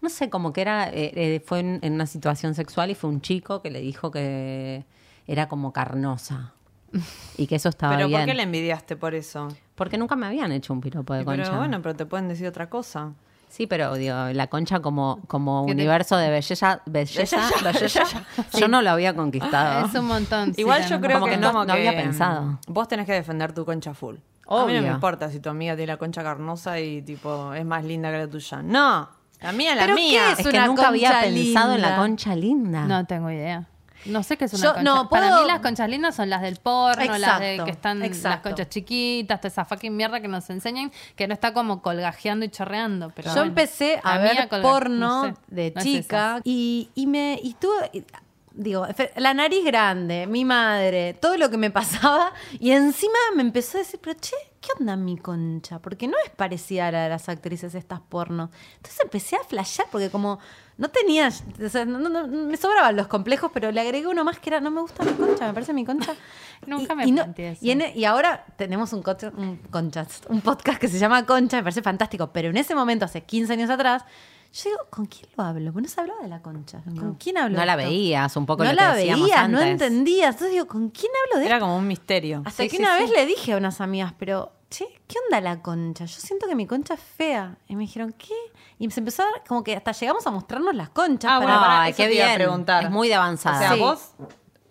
No sé, como que era, eh, eh, fue en, en una situación sexual y fue un chico que le dijo que era como carnosa. [LAUGHS] Y que eso estaba pero bien. ¿por qué le envidiaste por eso? Porque nunca me habían hecho un piropo de concha. pero bueno pero te pueden decir otra cosa Sí, pero digo, la concha como, como universo de belleza, belleza, belleza, [LAUGHS] yo no lo había conquistado. Es un montón. sí, Igual yo creo Como que, no- como no había que, pensado. Vos tenés que defender tu concha full. A mí no Obvio. me importa si tu amiga tiene la concha carnosa y tipo es más linda que la tuya. No, la mía es la ¿Pero qué mía. es Es que una nunca había pensado en la concha linda. No tengo idea. No sé qué es una Yo- concha. no, Para puedo- mí las conchas lindas son las del porno, las de Exacto, que están las exacto. conchas chiquitas, toda esa fucking mierda que nos enseñan, que no está como colgajeando y chorreando. Pero Yo bueno, empecé a ver colga- porno no sé, de no chica y, y me y tuve digo la nariz grande mi madre todo lo que me pasaba y encima me empezó a decir pero che qué onda mi concha porque no es parecida a la de las actrices estas porno entonces empecé a flashear porque como no tenía o sea, no- no- no- me sobraban los complejos pero le agregué uno más que era no me gusta mi concha me parece mi concha [LAUGHS] Nunca Y- me y no- eso. y en- y ahora tenemos un, concha- un conchas, un podcast que se llama Concha, me parece fantástico, pero en ese momento, hace 15 años atrás, yo digo, ¿con quién lo hablo? Porque no se hablaba de la concha. ¿Con quién hablo? No la veías, un poco No lo que la decíamos veía, no entendías. Entonces digo, ¿con quién hablo de Era esto? como un misterio. Hasta Sí, que sí, una sí. vez le dije a unas amigas, pero, che, ¿qué onda la concha? Yo siento que mi concha es fea. Y me dijeron, ¿qué? Y se empezó a dar, como que hasta llegamos a mostrarnos las conchas. Ah, para- bueno, Ay, eso qué te iba a bien. preguntar. Es muy de avanzada. O sea, Sí. vos.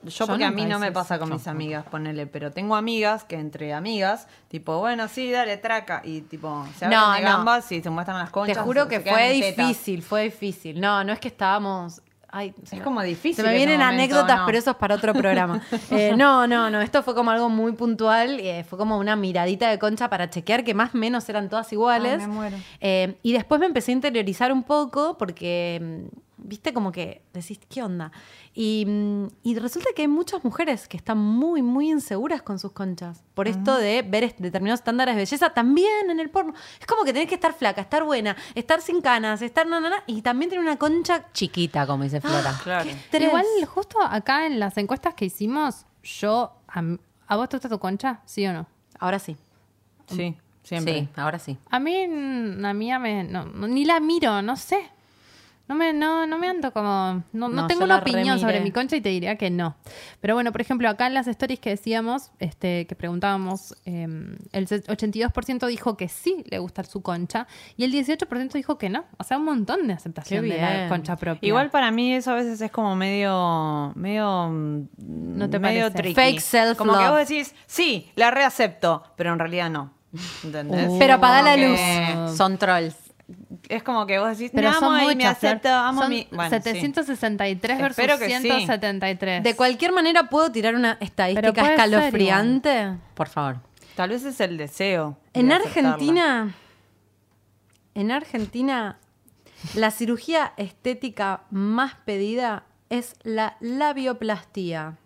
Yo, porque a nunca mí no hice me pasa con mis amigas, ponele, pero tengo amigas que entre amigas, tipo, bueno, sí, dale, traca, y tipo, se abren No, de no. gambas y se muestran las Te conchas. juro se que quedan fue en tetas. difícil, fue difícil. No, no es que estábamos... Ay, Es me- como difícil Se me vienen momento, anécdotas, ¿no? pero eso es para otro programa. [LAUGHS] Eh, no, no, no. Esto fue como algo muy puntual. eh, fue como una miradita de concha para chequear que más o menos eran todas iguales. Ay, me muero. Eh, y después me empecé a interiorizar un poco porque, mm, viste, como que decís, ¿qué onda? Y, mm, y resulta que hay muchas mujeres que están muy, muy inseguras con sus conchas. Por esto de ver determinados estándares de belleza también en el porno. Es como que tenés que estar flaca, estar buena, estar sin canas, estar na, na, na, y también tener una concha Chiquita, como dice Flora. Claro. tres. Igual, justo acá en las encuestas que hicimos, yo. ¿A, ¿a vos te gusta tu concha? ¿Sí o no? Ahora sí. Sí, siempre. Sí, ahora sí. A mí, mm, la mía me. no, ni la miro, no sé. No me, no, no me ando como. No, no No, tengo una opinión sobre mi concha y te diría que no. Pero bueno, por ejemplo, acá en las stories que decíamos, este, que preguntábamos, eh, el 82% dijo que sí le gusta su concha y el 18% dijo que no. O sea, un montón de aceptación de la concha propia. Igual para mí eso a veces es como medio, medio, ¿No te medio tricky. Fake self-love. Como que vos decís, sí, la reacepto, pero en realidad no. [LAUGHS] ¿Entendés? Pero apaga la luz. Son trolls. Es como que vos decís, Pero me amo son y me muchas. Flor. acepto, amo son mi... Bueno, sí. 763 versus Espero que sí. 173. De cualquier manera, ¿puedo tirar una estadística puede ser escalofriante? Por favor. Tal vez es el deseo. de En aceptarla. Argentina, en Argentina, la cirugía estética más pedida es la labioplastía,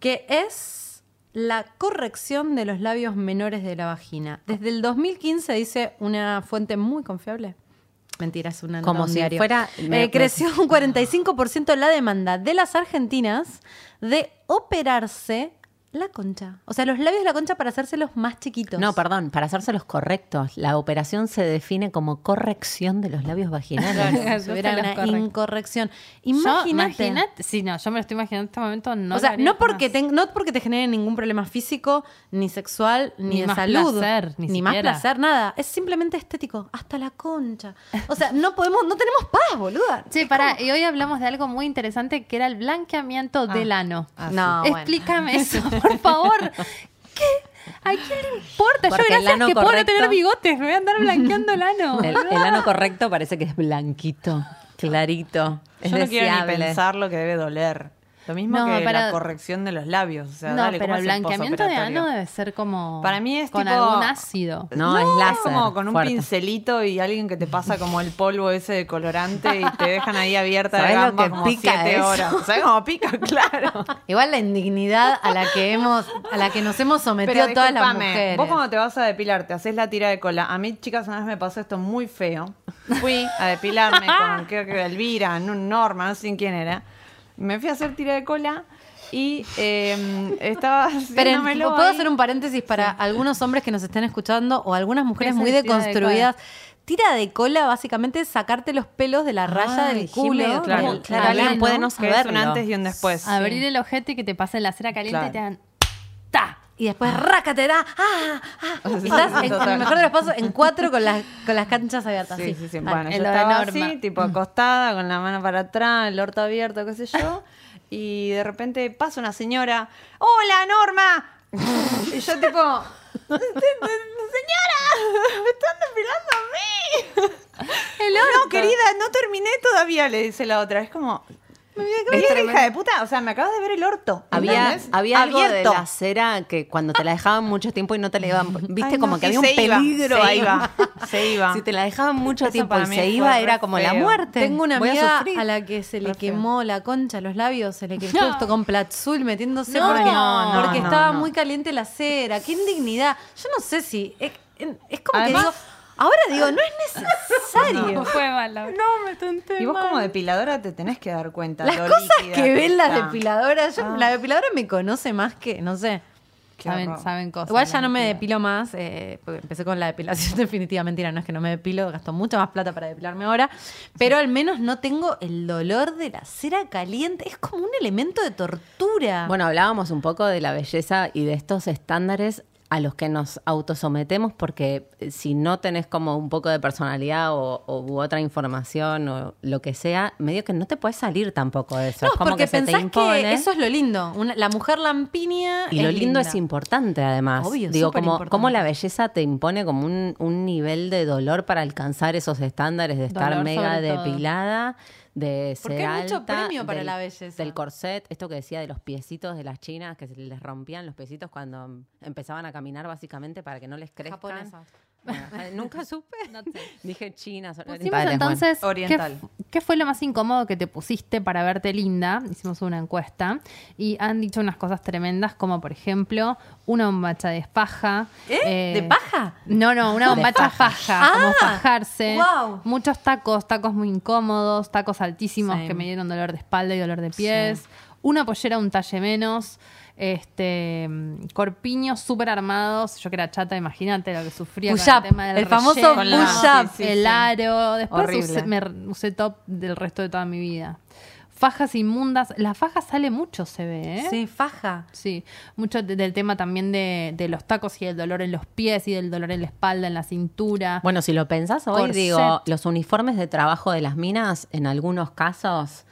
que es la corrección de los labios menores de la vagina. Desde el 2015 dice una fuente muy confiable. Mentira, es una Como un si diario. fuera- Eh, me- creció un 45% la demanda de las argentinas de operarse la concha. O sea, los labios de la concha para hacérselos más chiquitos. No, perdón, para hacérselos correctos. La operación se define como corrección de los labios vaginales. Claro, los una correcto. incorrección. Imagínate. Sí, no, yo me lo estoy imaginando en este momento. No o sea, no porque, te, no porque te genere ningún problema físico, ni sexual, ni, Ni de más salud. placer, ni más siquiera. placer, nada. Es simplemente estético. Hasta la concha. O sea, no podemos, no tenemos paz, boluda. Che, pará, y hoy hablamos de algo muy interesante que era el blanqueamiento del ano. Ah, no, bueno. Explícame eso, [LAUGHS] [LAUGHS] por favor. ¿Qué? ¿A quién le importa? Porque Yo gracias que puedo correcto- tener bigotes, me voy a andar blanqueando el ano. El, el ano correcto parece que es blanquito, clarito. Es Yo no quiero ni deseable. pensar lo que debe doler. Lo mismo No, que para- la corrección de los labios. O sea, no, dale, pero ¿cómo el blanqueamiento de ano debe ser como. Para mí es con tipo- algún ácido. No, es láser. como con un fuerte. pincelito y alguien que te pasa como el polvo ese de colorante y te dejan ahí abierta de [LAUGHS] ¿Sabés lo gamba que como pica siete eso? horas. ¿Sabes cómo pica? [LAUGHS] Claro. Igual la indignidad a la que hemos, a la que nos hemos sometido Pero todas las mujeres. Vos cuando te vas a depilar, te haces la tira de cola. A mí, chicas, una vez me pasó esto muy feo. Fui a depilarme con, creo que Elvira, no- Norma, no sé quién era. Me fui a hacer tira de cola y eh, estaba [LAUGHS] Pero ¿puedo ahí. hacer un paréntesis para algunos hombres que nos estén escuchando o algunas mujeres ¿Qué es muy el tira de deconstruidas? Tira de cola, básicamente, es sacarte los pelos de la raya Ay, del culo. Claro, del- claro, del alguien puede no Que es un saberlo. antes y un después. Abrir el ojete y que te pasen la cera caliente y te dan. Y después, rácate, da. ¡Ah! ¡Ah! Y estás, en, en el mejor de los pasos, en cuatro con las, con las canchas abiertas. Sí, sí, sí. Dale. Bueno, yo estaba así, tipo acostada, con la mano para atrás, el orto abierto, qué sé yo. [LAUGHS] Y de repente pasa una señora. ¡Hola, Norma! [LAUGHS] Y yo tipo... ¡Señora! ¡Me están depilando a mí! No, querida, no terminé todavía, le dice la otra. Es como... "Mira, hija de puta, o sea, me acabas de ver el orto. Había, había algo de la cera que cuando te la dejaban mucho tiempo y no te la iban, [LAUGHS] viste Ay, como no, que había un se iba, peligro se ahí. iba, [LAUGHS] se iba. Si te la dejaban mucho Eso tiempo y se iba, era como la muerte. Tengo una Voy amiga a, la que se le quemó la concha, los labios, se le [LAUGHS] quemó esto con platzul metiéndose No, porque, no, no, porque no, estaba no. muy caliente la cera. ¡Qué indignidad! Yo no sé si. Es, es como Además- que digo. Ahora digo, no es necesario. Fue mala. No, me tenté Y vos mal. como depiladora te tenés que dar cuenta. Las lo cosas líquida que ven las está. depiladoras. yo- Ah. La depiladora me conoce más que, no sé. Saben, saben cosas. Igual ya no me depilo más, eh, porque empecé con la depilación [LAUGHS] definitiva. Mentira, no es que no me depilo, gasto mucha más plata para depilarme ahora. Pero al menos no tengo el dolor de la cera caliente. Es como un elemento de tortura. Bueno, hablábamos un poco de la belleza y de estos estándares a los que nos autosometemos porque eh, si no tenés como un poco de personalidad o, o u otra información o lo que sea, medio que no te puedes salir tampoco de eso. no, es como porque que se te impone. que eso es lo lindo. Una- la mujer lampiña. Y lo lindo linda. es importante, además. Obvio, Digo, como, como la belleza te impone como un, un nivel de dolor para alcanzar esos estándares de estar Dolor mega todo. De ser Porque hay mucho alta, premio para del- la belleza. Del corset, esto que decía de los piecitos de las chinas, que se les rompían los piecitos cuando empezaban a caminar, básicamente, para que no les crezcan. Japonesa. Bueno, [LAUGHS] nunca supe. No sé. Dije China. Pusimos Vale, entonces, ¿qué, Oriental. ¿qué fue lo más incómodo que te pusiste para verte linda? Hicimos una encuesta y han dicho unas cosas tremendas, como por ejemplo, una bombacha de paja. ¿Eh? ¿De paja? No, no, una [LAUGHS] bombacha faja, como Ah, fajarse. Muchos tacos, tacos muy incómodos, tacos altísimos que me dieron dolor de espalda y dolor de pies. Una pollera un talle menos. Este corpiños súper armados. Yo que era chata, imagínate lo que sufría Push con up, el tema del el famoso relleno, push up. sí, sí, el sí. aro. Después Horrible. usé, me usé top del resto de toda mi vida. Fajas inmundas. La faja sale mucho, se ve, ¿eh? Sí, faja. Sí, mucho de- del tema también de, de los tacos y el dolor en los pies y del dolor en la espalda, en la cintura. Bueno, si lo pensás hoy, Corset. digo, los uniformes de trabajo de las minas, en algunos casos,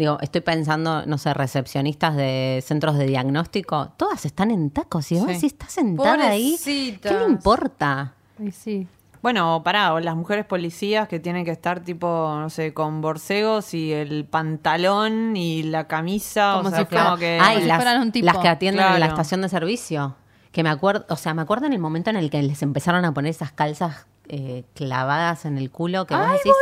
digo, estoy pensando, no sé, recepcionistas de centros de diagnóstico, todas están en tacos. Y vos Sí. si estás sentada ahí, ¿qué Pobrecitas. le importa? Y sí. Bueno, pará, o las mujeres policías que tienen que estar tipo, no sé, con borcegos y el pantalón y la camisa, Como o sea, si fuera- como que... Ay, las, fueran un tipo. las que atienden en la Claro. estación de servicio. Que me acuerdo, o sea, me acuerdo en el momento en el que les empezaron a poner esas calzas eh, clavadas en el culo que vos decís,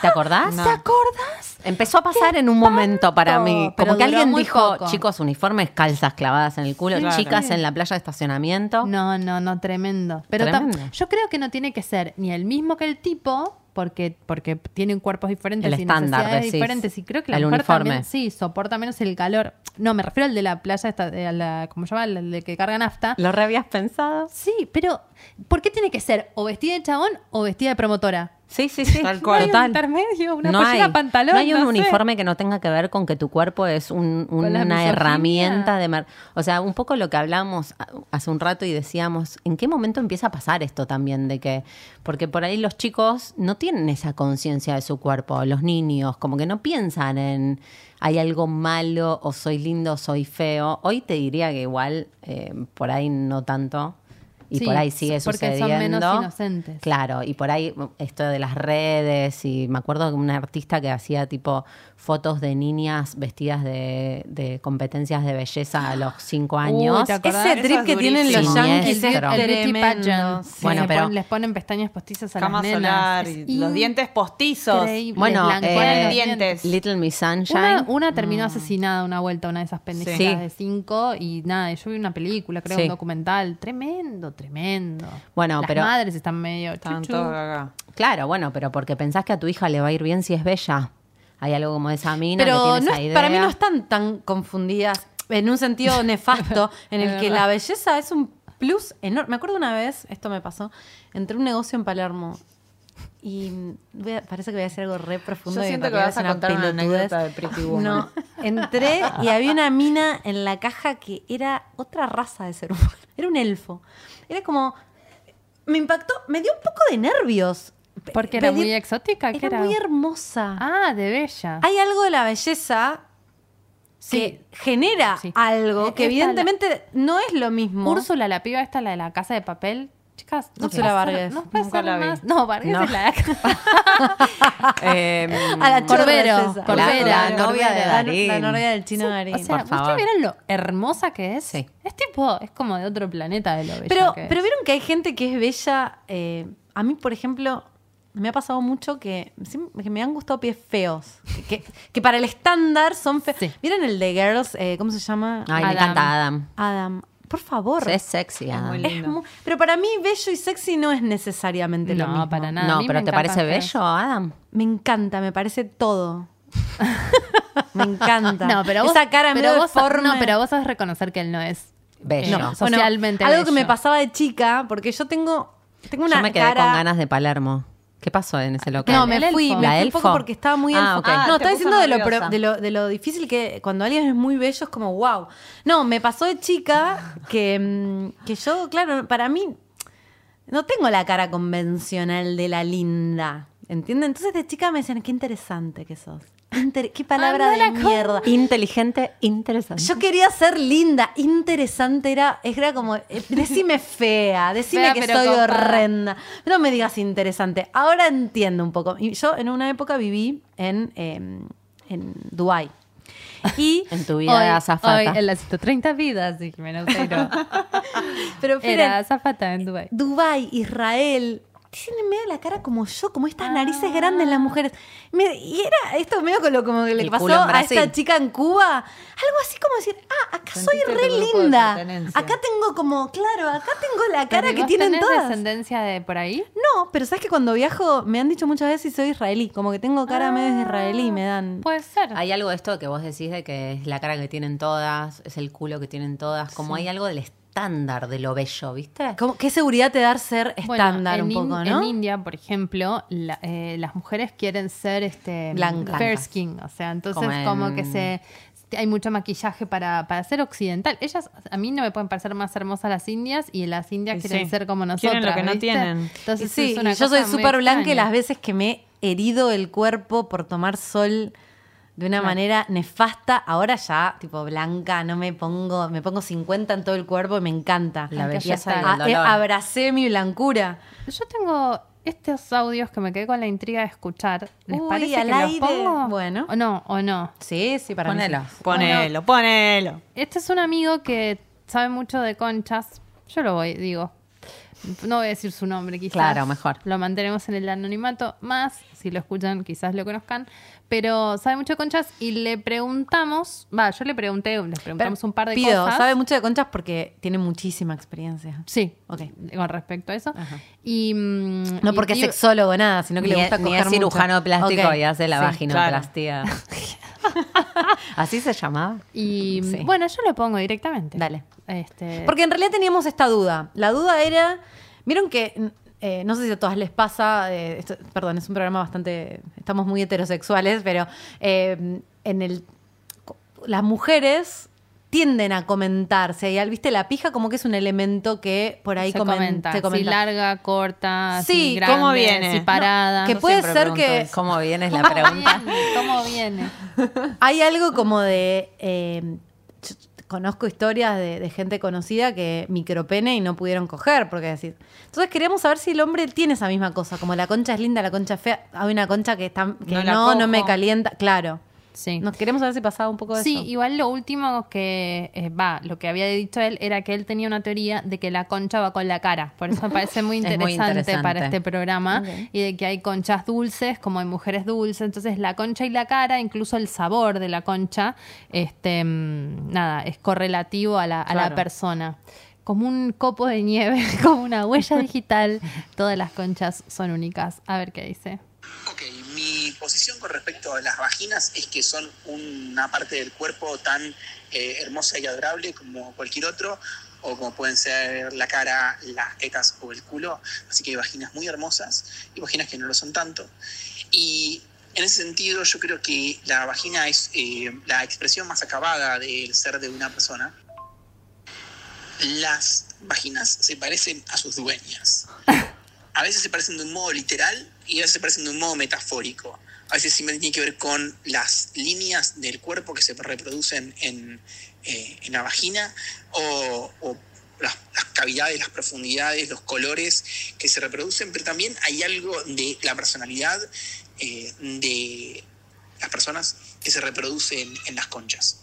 ¿te acordás? No. ¿Te acordás? Empezó a pasar en un momento para mí. Pero Como que alguien dijo, poco. chicos, uniformes, calzas clavadas en el culo, chicas en la playa de estacionamiento. No, no, no, tremendo. Pero Tremendo. yo creo que no tiene que ser ni el mismo que el tipo, porque, porque tienen cuerpos diferentes El y estándar, necesidades decís. diferentes. Y creo que la El mujer uniforme. también, sí, soporta menos el calor. No, me refiero al de la playa, esta, la, ¿cómo se llama? El de que carga nafta. ¿Lo re habías pensado? Sí, pero ¿por qué tiene que ser o vestida de chabón o vestida de promotora? Sí, sí, sí. Tal cual. No hay un Total. intermedio, una no pollera, hay, pantalón. no hay un uniforme que no tenga que ver con que tu cuerpo es un- la una misoginia. herramienta de... mer- O sea, un poco lo que hablamos hace un rato y decíamos, ¿en qué momento empieza a pasar esto también? De que, porque por ahí los chicos no tienen esa conciencia de su cuerpo, los niños, como que no piensan en hay algo malo o soy lindo o soy feo. Hoy te diría que igual eh, por ahí no tanto. Y Sí, por ahí sigue porque son sucediendo. menos inocentes. Claro, y por ahí esto de las redes, y me acuerdo de una artista que hacía tipo fotos de niñas vestidas de, de competencias de belleza a los cinco años. ¿te acordás? Ese trip Eso es que tienen los yankees el pageant. Sí. Bueno, pero- ponen- les ponen pestañas postizas a Cama las nenas. solar y los dientes postizos. increíble. Bueno, eh, dientes. Little Miss Sunshine. Una, una terminó asesinada una vuelta, una de esas pendejas Sí. de cinco, y nada, yo vi una película, creo, Sí. un documental. Tremendo, tremendo. Bueno, Las pero- madres están medio Están chuchu. todos acá. Claro, bueno, pero porque pensás que a tu hija le va a ir bien si es bella. Hay algo como de esa mina que Pero tiene no esa es- idea. para mí no están tan confundidas en un sentido [LAUGHS] nefasto en el que la belleza es un plus enorme. Me acuerdo una vez, esto me pasó, entré a un negocio en Palermo y voy a- parece que voy a decir algo re profundo. Yo y siento en que vas a contar una pelotudez. anécdota de Pretty Woman. No, entré y había una mina en la caja que era otra raza de ser humano. [LAUGHS] Era un elfo. Era como... Me impactó, me dio un poco de nervios. Porque era muy exótica. ¿qué Era muy hermosa. Ah, de bella. Hay algo de la belleza Sí. que genera Sí. algo que esta evidentemente no es lo mismo. Úrsula, la piba esta, la de la casa de papel. Chicas, no Úrsula Vargas. No puede Nunca ser la vi. más. No, Vargas No. es la de acá. [LAUGHS] Eh, A la Corbero. Corbera, la, novia Corbera. de La, Darín. la novia del chino Darín. O sea, por favor. ¿ustedes vieron lo hermosa que es? Sí. Es tipo, es como de otro planeta de lo bella pero, que es. pero vieron que hay gente que es bella. eh, a mí, por ejemplo, me ha pasado mucho que, que me han gustado pies feos. Que, que para el estándar son feos. Sí. ¿Vieron el de Girls? Eh, ¿Cómo se llama? Ay, me Adam. encanta Adam. Adam. Por favor. Es sexy, Adam. muy Es lindo. mu- pero para mí, bello y sexy no es necesariamente lo No, mismo. para nada. No, pero me ¿te parece bello, Adam? Me encanta, me parece todo. [LAUGHS] me encanta. No, pero vos, Esa cara pero vos, deforme. no, pero vos sabes reconocer que él no es Bello. No, Bueno, socialmente algo que me pasaba de chica, porque yo tengo, tengo una Yo me quedé cara... con ganas de Palermo. ¿Qué pasó en ese local? No, me El fui, elfo. me ¿La fui un poco porque estaba muy Ah, no, estaba diciendo de lo, pro- de, lo, de lo difícil que cuando alguien es muy bello es como wow. No, me pasó de chica que, mm, que yo, claro, para mí no tengo la cara convencional de la linda. ¿Entienden? Entonces de chica me decían, qué interesante que sos. Inter- qué palabra de mierda. Inteligente, interesante. Yo quería ser linda, interesante, era, era como, eh, decime fea, decime Fea, que soy horrenda, no me digas interesante. Ahora entiendo un poco. Yo en una época viví en, eh, en Dubái. [LAUGHS] Y, En tu vida de azafata. Hoy en las 130 vidas de Jimena pero [LAUGHS] Era azafata en Dubai. Dubai, Israel, tienen medio la cara como yo, como estas narices grandes las mujeres. Me- y era esto medio con lo como que le El pasó culo en a Brasil. esta chica en Cuba. Algo así como decir, ah, acá soy Sentiste re tu grupo de linda. pertenencia. Acá tengo como, claro, acá tengo la cara ¿Pero que tienen tenés todas. descendencia de por ahí? No, pero sabes que cuando viajo me han dicho muchas veces soy israelí, como que tengo cara medio de israelí y me dan. Puede ser. Hay algo de esto que vos decís de que es la cara que tienen todas, es el culo que tienen todas, como hay algo del estándar de lo bello, ¿viste? ¿Cómo- ¿Qué seguridad te da ser estándar un In- poco, no? En India, por ejemplo, la- eh, las mujeres quieren ser este, Blancas. fair skin, o sea, entonces Como que se hay mucho maquillaje para, para ser occidental. Ellas a mí no me pueden parecer más hermosas las indias y las indias quieren sí. ser como nosotros. Quieren lo que no tienen. Entonces sí, es una y yo soy cosa súper blanca y las veces que me he herido el cuerpo por tomar sol de una manera nefasta, ahora ya, tipo blanca, no me pongo, me pongo 50 en todo el cuerpo y me encanta. La belleza el Ah, eh, abracé mi blancura. Yo tengo estos audios que me quedé con la intriga de escuchar. ¿Les Uy, parece al que los aire. pongo? Bueno. ¿O no? ¿O no? Sí, sí, para mí sí. Ponelo. Ponelo, ponelo. Este es un amigo que sabe mucho de conchas. Yo lo voy, digo. No voy a decir su nombre, quizás. Claro, mejor. Lo mantenemos en el anonimato. Más, si lo escuchan, quizás lo conozcan. Pero sabe mucho de conchas y le preguntamos. Va, yo le pregunté, les preguntamos un par de Pido, cosas. sabe mucho de conchas porque tiene muchísima experiencia. Sí, Ok. con respecto a eso. Ajá. Y, mm, No y- porque es sexólogo nada, sino que Ni, le gusta es- ni coger es cirujano mucho. plástico y hace la Sí. vaginoplastia. [LAUGHS] ¿Así se llamaba? Y Sí. bueno, yo lo pongo directamente. Dale. Este, Porque en realidad teníamos esta duda. La duda era, vieron que, eh, no sé si a todas les pasa, eh, esto- perdón, es un programa bastante, estamos muy heterosexuales, pero eh, en el, las mujeres tienden a comentar, si hay, viste, la pija como que es un elemento que por ahí se comen- comenta. se Si comenta. larga, corta, Sí, si grande, ¿cómo viene? si parada. que Yo puede ser que eso. ¿Cómo viene es la [LAUGHS] ¿Cómo pregunta? viene? ¿Cómo viene? Hay algo como de. Conozco historias de, de gente conocida que micropene y no pudieron coger, porque decir. Entonces queríamos saber si el hombre tiene esa misma cosa, como la concha es linda, la concha es fea. Hay una concha que está que No no, me calienta. Claro. Sí. Nos queremos saber si pasaba un poco de Sí, eso. igual lo último que eh, va, lo que había dicho él era que él tenía una teoría de que la concha va con la cara. Por eso me parece muy [LAUGHS] Es muy interesante, para este programa. Y de que hay conchas dulces, como hay mujeres dulces. Entonces la concha y la cara, incluso el sabor de la concha, este mm, nada, es correlativo a la, a la Claro. persona. Como un copo de nieve, [LAUGHS] como una huella digital, [LAUGHS] todas las conchas son únicas. A ver qué dice. Posición con respecto a las vaginas es que son una parte del cuerpo tan eh, hermosa y adorable como cualquier otro, o como pueden ser la cara, las tetas o el culo. Así que hay vaginas muy hermosas y vaginas que no lo son tanto. Y en ese sentido yo creo que la vagina es eh, la expresión más acabada del ser de una persona. Las vaginas se parecen a sus dueñas [LAUGHS] a veces se parecen de un modo literal y a veces se parecen de un modo metafórico. A veces simplemente tiene que ver con las líneas del cuerpo que se reproducen en, eh, en la vagina o, o las, las cavidades, las profundidades, los colores que se reproducen, pero también hay algo de la personalidad eh, de las personas que se reproducen en las conchas.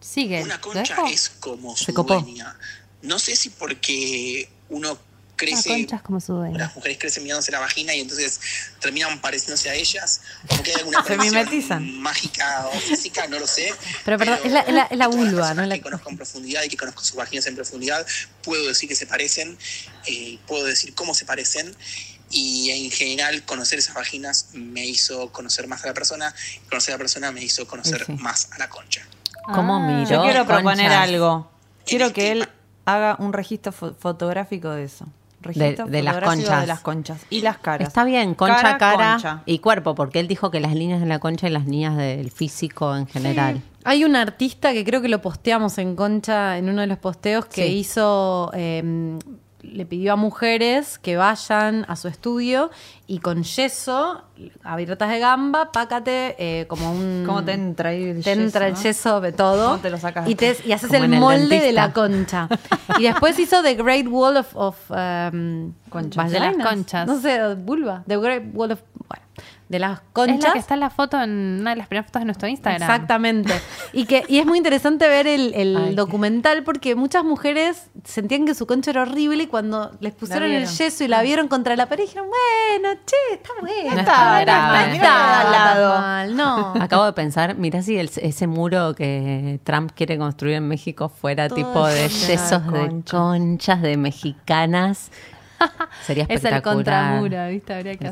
Sigue. Una ¿Lo concha es como su dueña. No sé si porque uno crece como su las mujeres crecen mirándose la vagina y entonces terminan pareciéndose a ellas, como que hay alguna [LAUGHS] Se mimetizan. mágica o física, no lo sé. Pero, perdón, es la- es la- es la de todas las vulva, ¿no? La- que conozco en profundidad y que conozco sus vaginas en profundidad, puedo decir que se parecen, eh, puedo decir cómo se parecen. Y en general conocer esas vaginas me hizo conocer más a la persona, conocer a la persona me hizo conocer Sí, más a la concha. ¿Cómo Ah. miró? Yo quiero proponer conchas? algo. Quiero este que él haga un registro fo- fotográfico de eso. Registro de las conchas. De las conchas. Y las caras. Está bien, concha, cara, concha. y cuerpo, porque él dijo que las líneas de la concha y las líneas del físico en general. Hay un artista que creo que lo posteamos en Concha en uno de los posteos que Sí. hizo, eh, le pidió a mujeres que vayan a su estudio y con yeso, abiertas de gamba, pácate eh, como un... ¿Cómo te entra ahí el Te entra el yeso, no? yeso de todo. ¿Cómo te lo sacas? Y, te- y haces el molde de la concha. y después hizo The Great Wall of, of um, Conchas. De las conchas. No sé, vulva. The Great Wall of bueno, de las Es conchas. la que está en la foto en una de las primeras fotos de nuestro Instagram. Exactamente. [LAUGHS] Y que y es muy interesante ver el, el Ay, documental porque muchas mujeres sentían que su concha era horrible y cuando les pusieron el yeso y la vieron contra la pared dijeron, bueno, che, está buena. No está está al lado. tan mal, no. [LAUGHS] Acabo de pensar, mirá si el- ese muro que Trump quiere construir en México fuera Todo tipo de yesos de concha. conchas, de mexicanas. Sería Es el espectacular. contramuro, ¿viste? Habría que El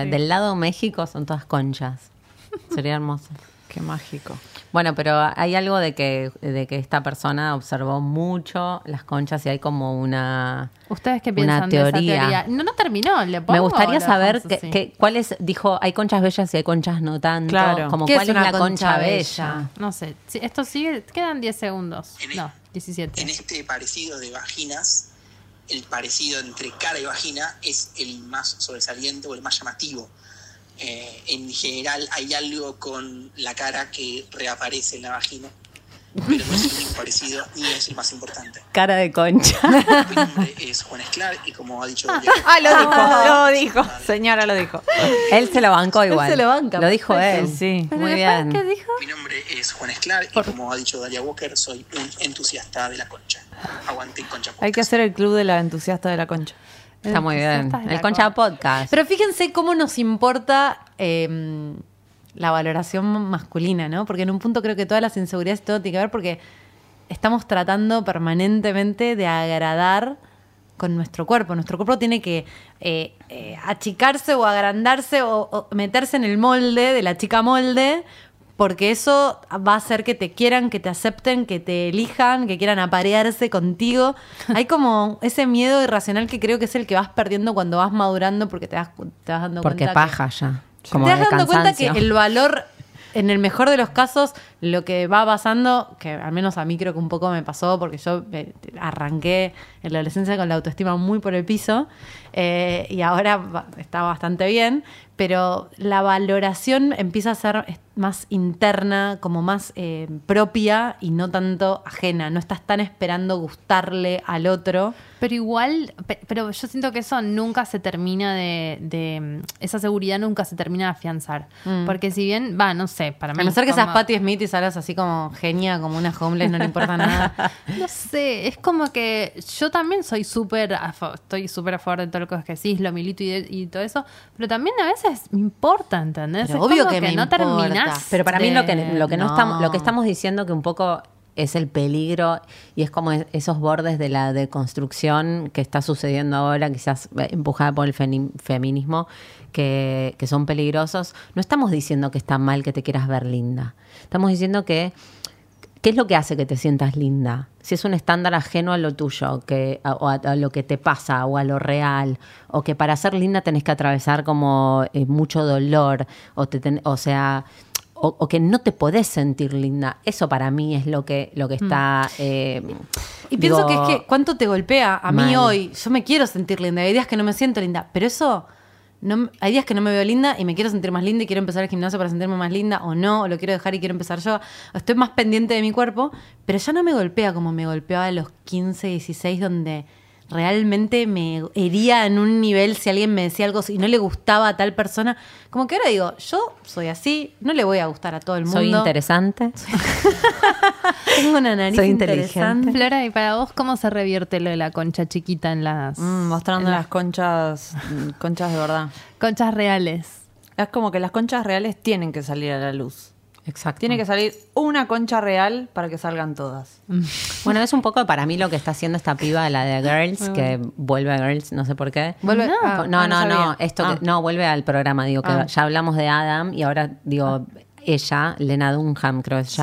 así. Del lado México son todas conchas. [LAUGHS] Sería hermoso. Qué mágico. Bueno, pero hay algo de que, de que esta persona observó mucho las conchas y hay como una... ¿Ustedes qué Una piensan de esa teoría. No, no terminó, ¿le pongo Me gustaría saber que, que- cuáles, dijo, hay conchas bellas y hay conchas no tanto. Claro. Como ¿Qué cuál es es, una la concha concha, bella? bella. No sé. Esto sigue, quedan 10 segundos. En- No, 17. En este parecido de vaginas, el parecido entre cara y vagina es el más sobresaliente o el más llamativo. Eh, en general hay algo con la cara que reaparece en la vagina, pero no es el parecido ni es el más importante. Cara de concha. [LAUGHS] Mi nombre es Juan Esclar y como ha dicho [LAUGHS] Ah, lo dijo, lo dijo. Señora lo dijo. él se lo bancó igual. se lo banca, Lo dijo él. Sí. ¿Pero Muy bien. qué dijo? mi nombre es Juan Esclar y como ha dicho Dalia Walker, soy un entusiasta de la concha. Aguante concha. Hay que Podcast. hacer el club de la entusiasta de la concha. Está muy bien. El Concha concha. Podcast. Pero fíjense cómo nos importa eh, la valoración masculina, ¿no? Porque en un punto creo que todas las inseguridades todo tiene que ver porque estamos tratando permanentemente de agradar con nuestro cuerpo. Nuestro cuerpo tiene que eh, eh, achicarse o agrandarse o, o meterse en el molde de la chica molde. Porque eso va a hacer que te quieran, que te acepten, que te elijan, que quieran aparearse contigo. [LAUGHS] Hay como ese miedo irracional que creo que es el que vas perdiendo cuando vas madurando porque te vas, te vas dando Porque cuenta. que- paja ya. Como te vas dando cuenta que el valor, en el mejor de los casos, lo que va pasando, que al menos a mí creo que un poco me pasó, porque yo eh, arranqué en la adolescencia con la autoestima muy por el piso, eh, y ahora está bastante bien, pero la valoración empieza a ser más interna, como más eh, propia y no tanto ajena. No estás tan esperando gustarle al otro. Pero igual, pe- pero yo siento que eso nunca se termina de, de- esa seguridad nunca se termina de afianzar. Porque si bien, va, no sé, para mí. A no ser que seas como- Patti Smith y salgas así como genia, como una homeless, no le importa nada. [LAUGHS] No sé, es como que yo también soy súper, estoy súper a favor de todo lo que decís, lo milito y, de- y todo eso, pero también a veces me importa, ¿entendés? Pero es obvio como que me no importa. terminás. Pero para mí lo que, de- lo que no, no. estamos, lo que estamos diciendo que un poco es el peligro y es como es- esos bordes de la deconstrucción que está sucediendo ahora, quizás eh, empujada por el feminismo, que, que son peligrosos. No estamos diciendo que está mal que te quieras ver linda. Estamos diciendo que ¿Qué es lo que hace que te sientas linda? Si es un estándar ajeno a lo tuyo, que, a, o a, a lo que te pasa, o a lo real, o que para ser linda tenés que atravesar como eh, mucho dolor, o, te ten- o sea, o, o que no te podés sentir linda. Eso para mí es lo que, lo que está... eh, Y pienso que es que cuánto te golpea a mí hoy. Yo me quiero sentir linda. Hay días que no me siento linda. Pero eso, no, hay días que no me veo linda y me quiero sentir más linda y quiero empezar el gimnasio para sentirme más linda o no, o lo quiero dejar y quiero empezar yo. Estoy más pendiente de mi cuerpo, pero ya no me golpea como me golpeaba a los 15, 16, donde realmente me hería en un nivel si alguien me decía algo y no le gustaba a tal persona. Como que ahora digo, yo soy así, no le voy a gustar a todo el mundo. Soy interesante. [LAUGHS] Tengo una nariz Soy interesante. inteligente. Flora, ¿y para vos cómo se revierte lo de la concha chiquita en las Mm, mostrando en las conchas, conchas de verdad. conchas reales? Es como que las conchas reales tienen que salir a la luz. Exacto. Tiene que salir una concha real para que salgan todas. [LAUGHS] Bueno, es un poco para mí lo que está haciendo esta piba, la de Girls, que vuelve a Girls, no sé por qué. Vuelve- No. ah, no, ah, no, no, esto Ah. que- no, vuelve al programa, digo que Ah. ya hablamos de Adam y ahora digo, ella, Lena Dunham creo que se Sí.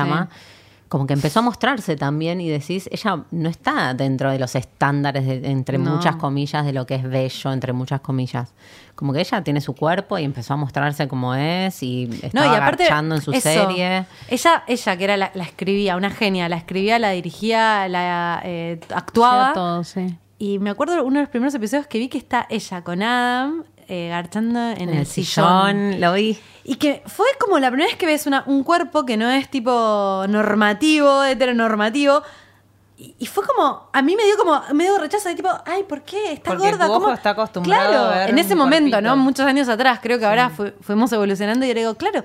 Como que empezó a mostrarse también y decís, ella no está dentro de los estándares, de- entre No. muchas comillas, de lo que es bello, entre muchas comillas. Como que ella tiene su cuerpo y empezó a mostrarse como es y estaba No, y aparte, garchando en su eso, serie. Ella, ella que era la, la escribía, una genia, la escribía, la dirigía, la eh, actuaba. Hacía todo, sí. Y me acuerdo uno de los primeros episodios que vi que está ella con Adam eh, garchando en, En el, el sillón. sillón, lo vi. Y que fue como la primera vez que ves una- un cuerpo que no es tipo normativo, heteronormativo, Y, y fue como, a mí me dio como medio rechazo de tipo, ay, ¿por qué? Está Porque gorda. tu ojo ¿cómo?". está acostumbrado Claro, a ver en ese momento, cuerpito. ¿no? Muchos años atrás, creo que ahora fu- fuimos evolucionando y le digo, claro.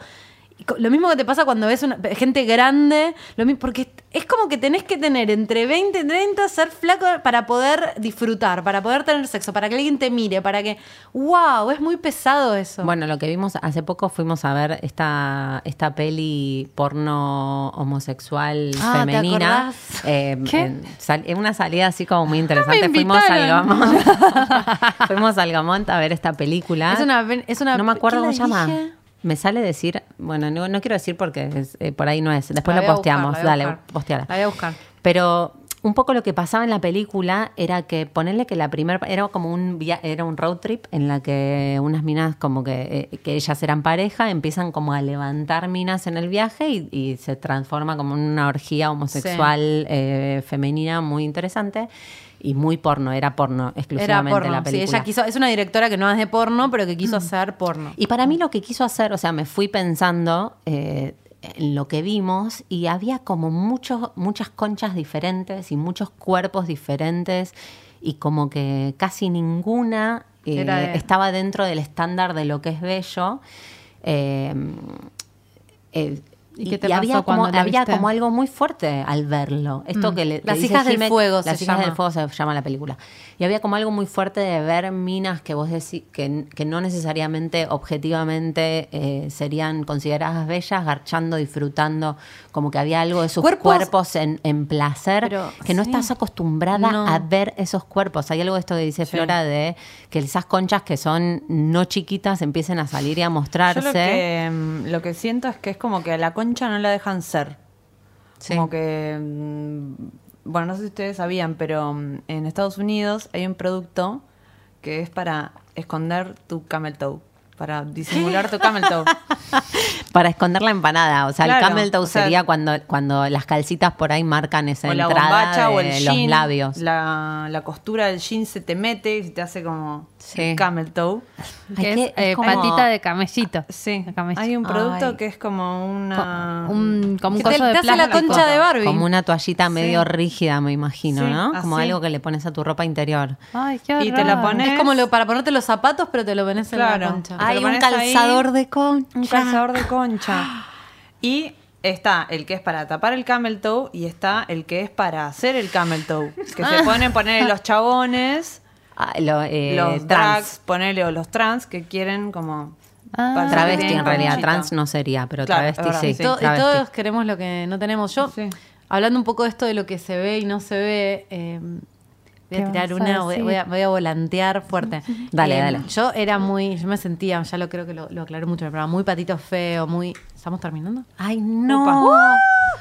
Lo mismo que te pasa cuando ves una, gente grande, lo mismo, porque es como que tenés que tener entre 20 y 30, ser flaco para poder disfrutar, para poder tener sexo, para que alguien te mire, para que. ¡Wow! Es muy pesado eso. Bueno, lo que vimos hace poco fuimos a ver esta, esta peli porno homosexual Ah, ¿te femenina. acordás? Eh, ¿Qué? en, sal- en una salida así como muy interesante. fuimos al. Gamont. [LAUGHS] fuimos al Gamont a ver esta película. es una. Es una no me acuerdo ¿quién cómo se la llama. Me sale decir, bueno, no, no quiero decir porque es- eh, por ahí no es. Después lo posteamos. buscar, Dale, posteala. La voy a buscar. Pero un poco lo que pasaba en la película era que ponerle que la primera era como un via- era un road trip en la que unas minas como que, eh, que ellas eran pareja empiezan como a levantar minas en el viaje y, y se transforma como en una orgía homosexual eh, femenina muy interesante y muy porno era porno Era exclusivamente porno. la Sí, película ella quiso. Es una directora que no es de porno, pero que quiso hacer porno. y para mí lo que quiso hacer, o sea, me fui pensando eh, en lo que vimos y había como muchos, muchas conchas diferentes y muchos cuerpos diferentes y como que casi ninguna eh, Era de- estaba dentro del estándar de lo que es bello. Eh, eh, ¿Y qué te había pasó como, cuando la había como algo muy fuerte al verlo. Esto que le, Mm. Las dice hijas del fuego se Las hijas del llama. fuego se llama la película. Y había como algo muy fuerte de ver minas que vos decís que, que no necesariamente objetivamente eh, serían consideradas bellas, garchando, disfrutando, como que había algo de sus Cuerpos- cuerpos en, en placer, Pero, que no sí. estás acostumbrada No. a ver esos cuerpos. Hay algo de esto que dice Flora de que esas conchas que son no chiquitas empiecen a salir y a mostrarse. Yo lo que, mm, lo que siento es que es como que la concha no la dejan ser. Sí. Como que, mm, bueno, no sé si ustedes sabían, pero mm, en Estados Unidos hay un producto que es para esconder tu camel toe, para disimular tu camel toe. [LAUGHS] Para esconder la empanada. O sea, Claro, el camel toe sea- sería cuando, cuando las calcitas por ahí marcan esa o la entrada bombacha de o el los jean, labios. La, la costura del jean se te mete y te hace como Sí. camel toe. Que que es, eh, es como- patita de camellito. Sí, De camellito. hay un producto Ay. que es como una... Un, como un Que te, de te la concha de Barbie. Como una toallita medio rígida, me imagino, Sí, ¿no? Como así. algo que le pones a tu ropa interior. Ay, qué Y te la horror. pones- Es como lo, para ponerte los zapatos, pero te lo pones en la concha. Hay un ahí. calzador de concha. Un calzador de concha. Y está el que es para tapar el camel toe y está el que es para hacer el camel toe. Que se ponen poner los chabones, Ah, lo, eh, los trans. drags, ponele, o los trans que quieren como... Ah. Travesti en realidad. Trans no sería, pero Claro, travesti sí. sí. To- y travesti. todos queremos lo que no tenemos. Yo, Sí. hablando un poco de esto de lo que se ve y no se ve, eh, voy ¿Qué a tirar una, voy, a, voy a volantear fuerte. [LAUGHS] Dale, Eh, dale. Yo era muy, yo me sentía, ya lo creo que lo, lo aclaré mucho en el programa, muy patito feo, muy... ¿Estamos terminando? Ay, no.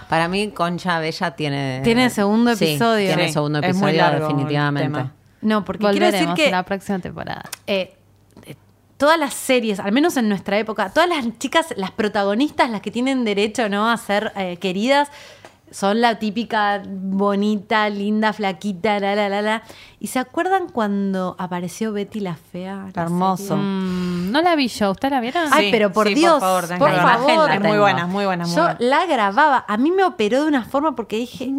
Para mí, Concha Bella tiene. Tiene segundo Sí, episodio. tiene Sí, segundo es muy episodio, el definitivamente. tema. No, porque quiero decir que la próxima temporada. eh, eh, todas las series, al menos en nuestra época, todas las chicas, las protagonistas, las que tienen derecho ¿no? a ser eh, queridas, son la típica bonita, linda, flaquita, la, la, la, la. ¿Y se acuerdan cuando apareció Betty la Fea? la Hermoso. serie? No la vi yo. ¿Usted la vieron? Ay, Sí, pero por sí, Dios, por favor, que La imagen Es muy tengo. buena, muy buena, muy Yo buena. la grababa. A mí me operó de una forma porque dije,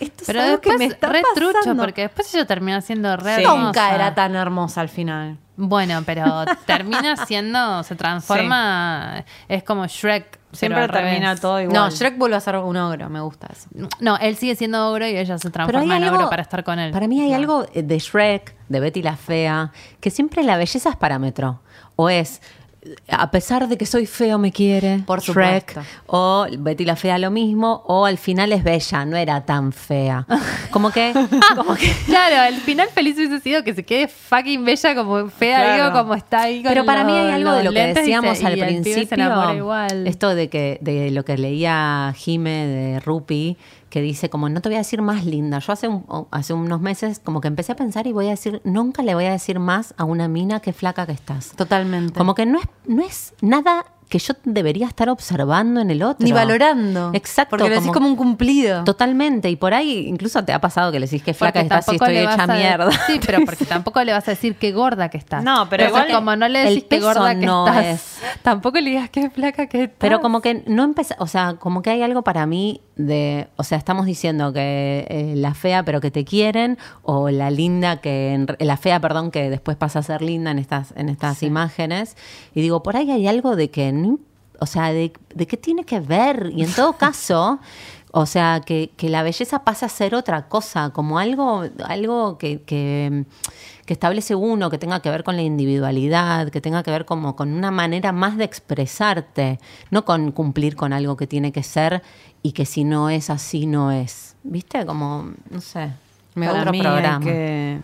esto Pero es algo que me está re trucho, pasando. porque después ella termina siendo re Sí. hermosa. Nunca era tan hermosa al final. Bueno, pero [LAUGHS] termina siendo, se transforma, es como Shrek. pero Siempre revés. termina todo igual. No, Shrek vuelve a ser un ogro, me gusta eso. No, él sigue siendo ogro y ella se Pero transforma en algo, ogro para estar con él. Para mí hay algo de Shrek, de Betty la Fea, que siempre la belleza es parámetro. O es, a pesar de que soy feo, me quiere. Por Shrek. supuesto. O Betty la Fea lo mismo. O al final es bella, no era tan fea. [LAUGHS] Como que. como que [LAUGHS] Claro, el final feliz hubiese sido que se quede fucking bella como fea, Claro. digo, como está ahí con Pero para mí hay los- algo de los lo que decíamos se- al principio. igual. Esto de que de lo que leía Jime de Rupi, que dice como no te voy a decir más linda. Yo hace un- hace unos meses como que empecé a pensar y voy a decir nunca le voy a decir más a una mina que flaca que estás. Totalmente. Como que no es no es nada que yo debería estar observando en el otro. Ni valorando. Exacto. Porque lo decís como un cumplido. Totalmente. Y por ahí incluso te ha pasado que le decís que flaca estás y estoy hecha a- mierda. [LAUGHS] Sí, pero porque tampoco le vas a decir qué gorda que estás. No, pero igual como no le decís qué gorda que no estás, es- [LAUGHS] tampoco le digas qué flaca que estás. Pero como que no empieza, o sea, como que hay algo para mí de, o sea, estamos diciendo que eh, la fea pero que te quieren o la linda que, en re- la fea, perdón, que después pasa a ser linda en estas, en estas imágenes. Y digo, por ahí hay algo de que, no o sea, de, de qué tiene que ver. Y en todo [LAUGHS] caso, o sea, que, que la belleza pasa a ser otra cosa, como algo, algo que, que, que establece uno, que tenga que ver con la individualidad, que tenga que ver como con una manera más de expresarte, no con cumplir con algo que tiene que ser y que si no es así, no es. ¿Viste? Como, no sé. Para otro programa. que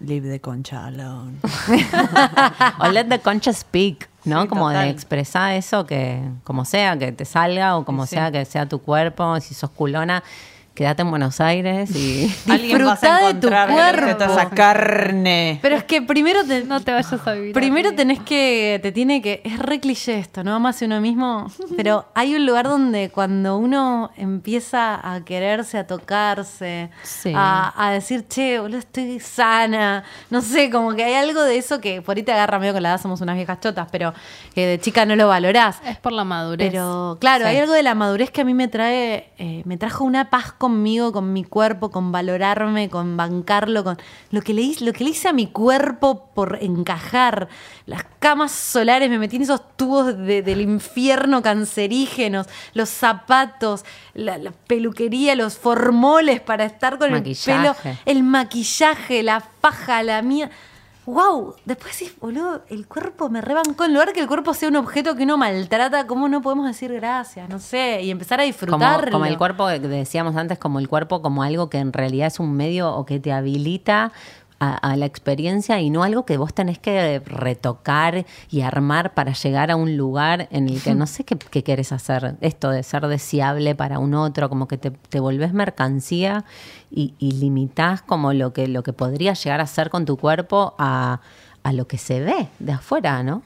leave the concha alone. [LAUGHS] o let the concha speak, ¿no? Sí, como total. de expresar eso que, como sea, que te salga o como Sí. sea que sea tu cuerpo, si sos culona, quédate en Buenos Aires y... [LAUGHS] Alguien vas a Disfrutá de tu toda cuerpo. esa carne. Pero es que primero te, no te vayas a vivir. Primero tenés que, te tiene que, es re cliché esto, ¿no? Amarse uno mismo, pero hay un lugar donde cuando uno empieza a quererse, a tocarse, Sí. a, a decir, che, boludo, estoy sana, no sé, como que hay algo de eso que por ahí te agarra medio con la edad, somos unas viejas chotas, pero que de chica no lo valorás. Es por la madurez. Pero claro, Sí. hay algo de la madurez que a mí me trae, eh, me trajo una paz conmigo, con mi cuerpo, con valorarme, con bancarlo, con lo que le hice, lo que le hice a mi cuerpo por encajar. Las camas solares, me metí en esos tubos de- del infierno cancerígenos, los zapatos, la, la peluquería, los formoles para estar con Maquillaje. el pelo, el maquillaje, la faja, la mía. Wow, después decís, boludo, el cuerpo me rebancó. En lugar que el cuerpo sea un objeto que uno maltrata, ¿cómo no podemos decir gracias? No sé, y empezar a Como, disfrutarlo. como el cuerpo, que decíamos antes, como el cuerpo como algo que en realidad es un medio o que te habilita a, a la experiencia y no algo que vos tenés que retocar y armar para llegar a un lugar en el que no sé qué, qué querés hacer. Esto de ser deseable para un otro, como que te, te volvés mercancía y, y limitás como lo que, lo que podría llegar a ser con tu cuerpo a, a lo que se ve de afuera, ¿no?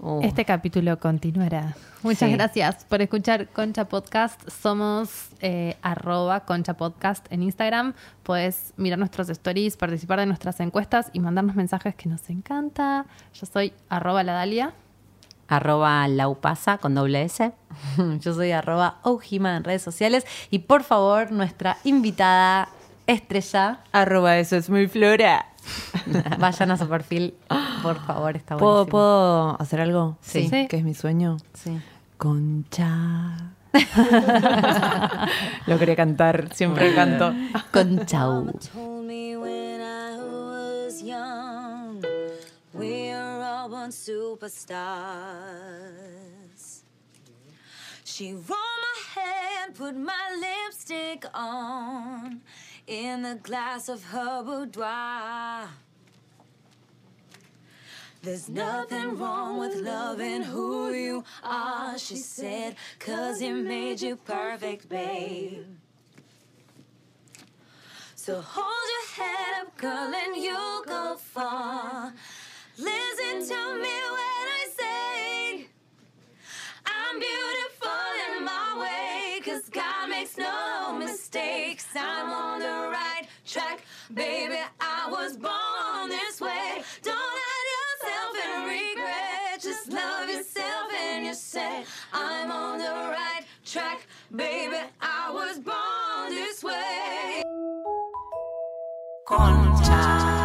Uh. Este capítulo continuará. Muchas Sí. gracias por escuchar Concha Podcast. Somos eh, arroba Concha Podcast en Instagram. Puedes mirar nuestros stories, participar de nuestras encuestas y mandarnos mensajes que nos encanta. Yo soy arroba la Dalia. Arroba laupasa con doble S. [LAUGHS] Yo soy arroba Ojima en redes sociales. Y por favor, nuestra invitada estrella, Arroba eso es muy flora. [LAUGHS] vayan a su perfil. Por favor, está ¿Puedo, buenísimo. ¿Puedo hacer algo? Sí. Sí. Que es mi sueño. Sí. Concha. [LAUGHS] Lo quería cantar, siempre canto. Con chau. told me when I was young, we're all born superstars. She rolled my hair, put my lipstick on in the glass of her boudoir. There's nothing wrong with loving who you are, she said, cause it made you perfect, babe. So hold your head up, girl, and you'll go far. Listen to me when I say I'm beautiful track, baby. I was born this way. Don't hide yourself in regret, just love yourself and you say, I'm on the right track, baby. I was born this way. Con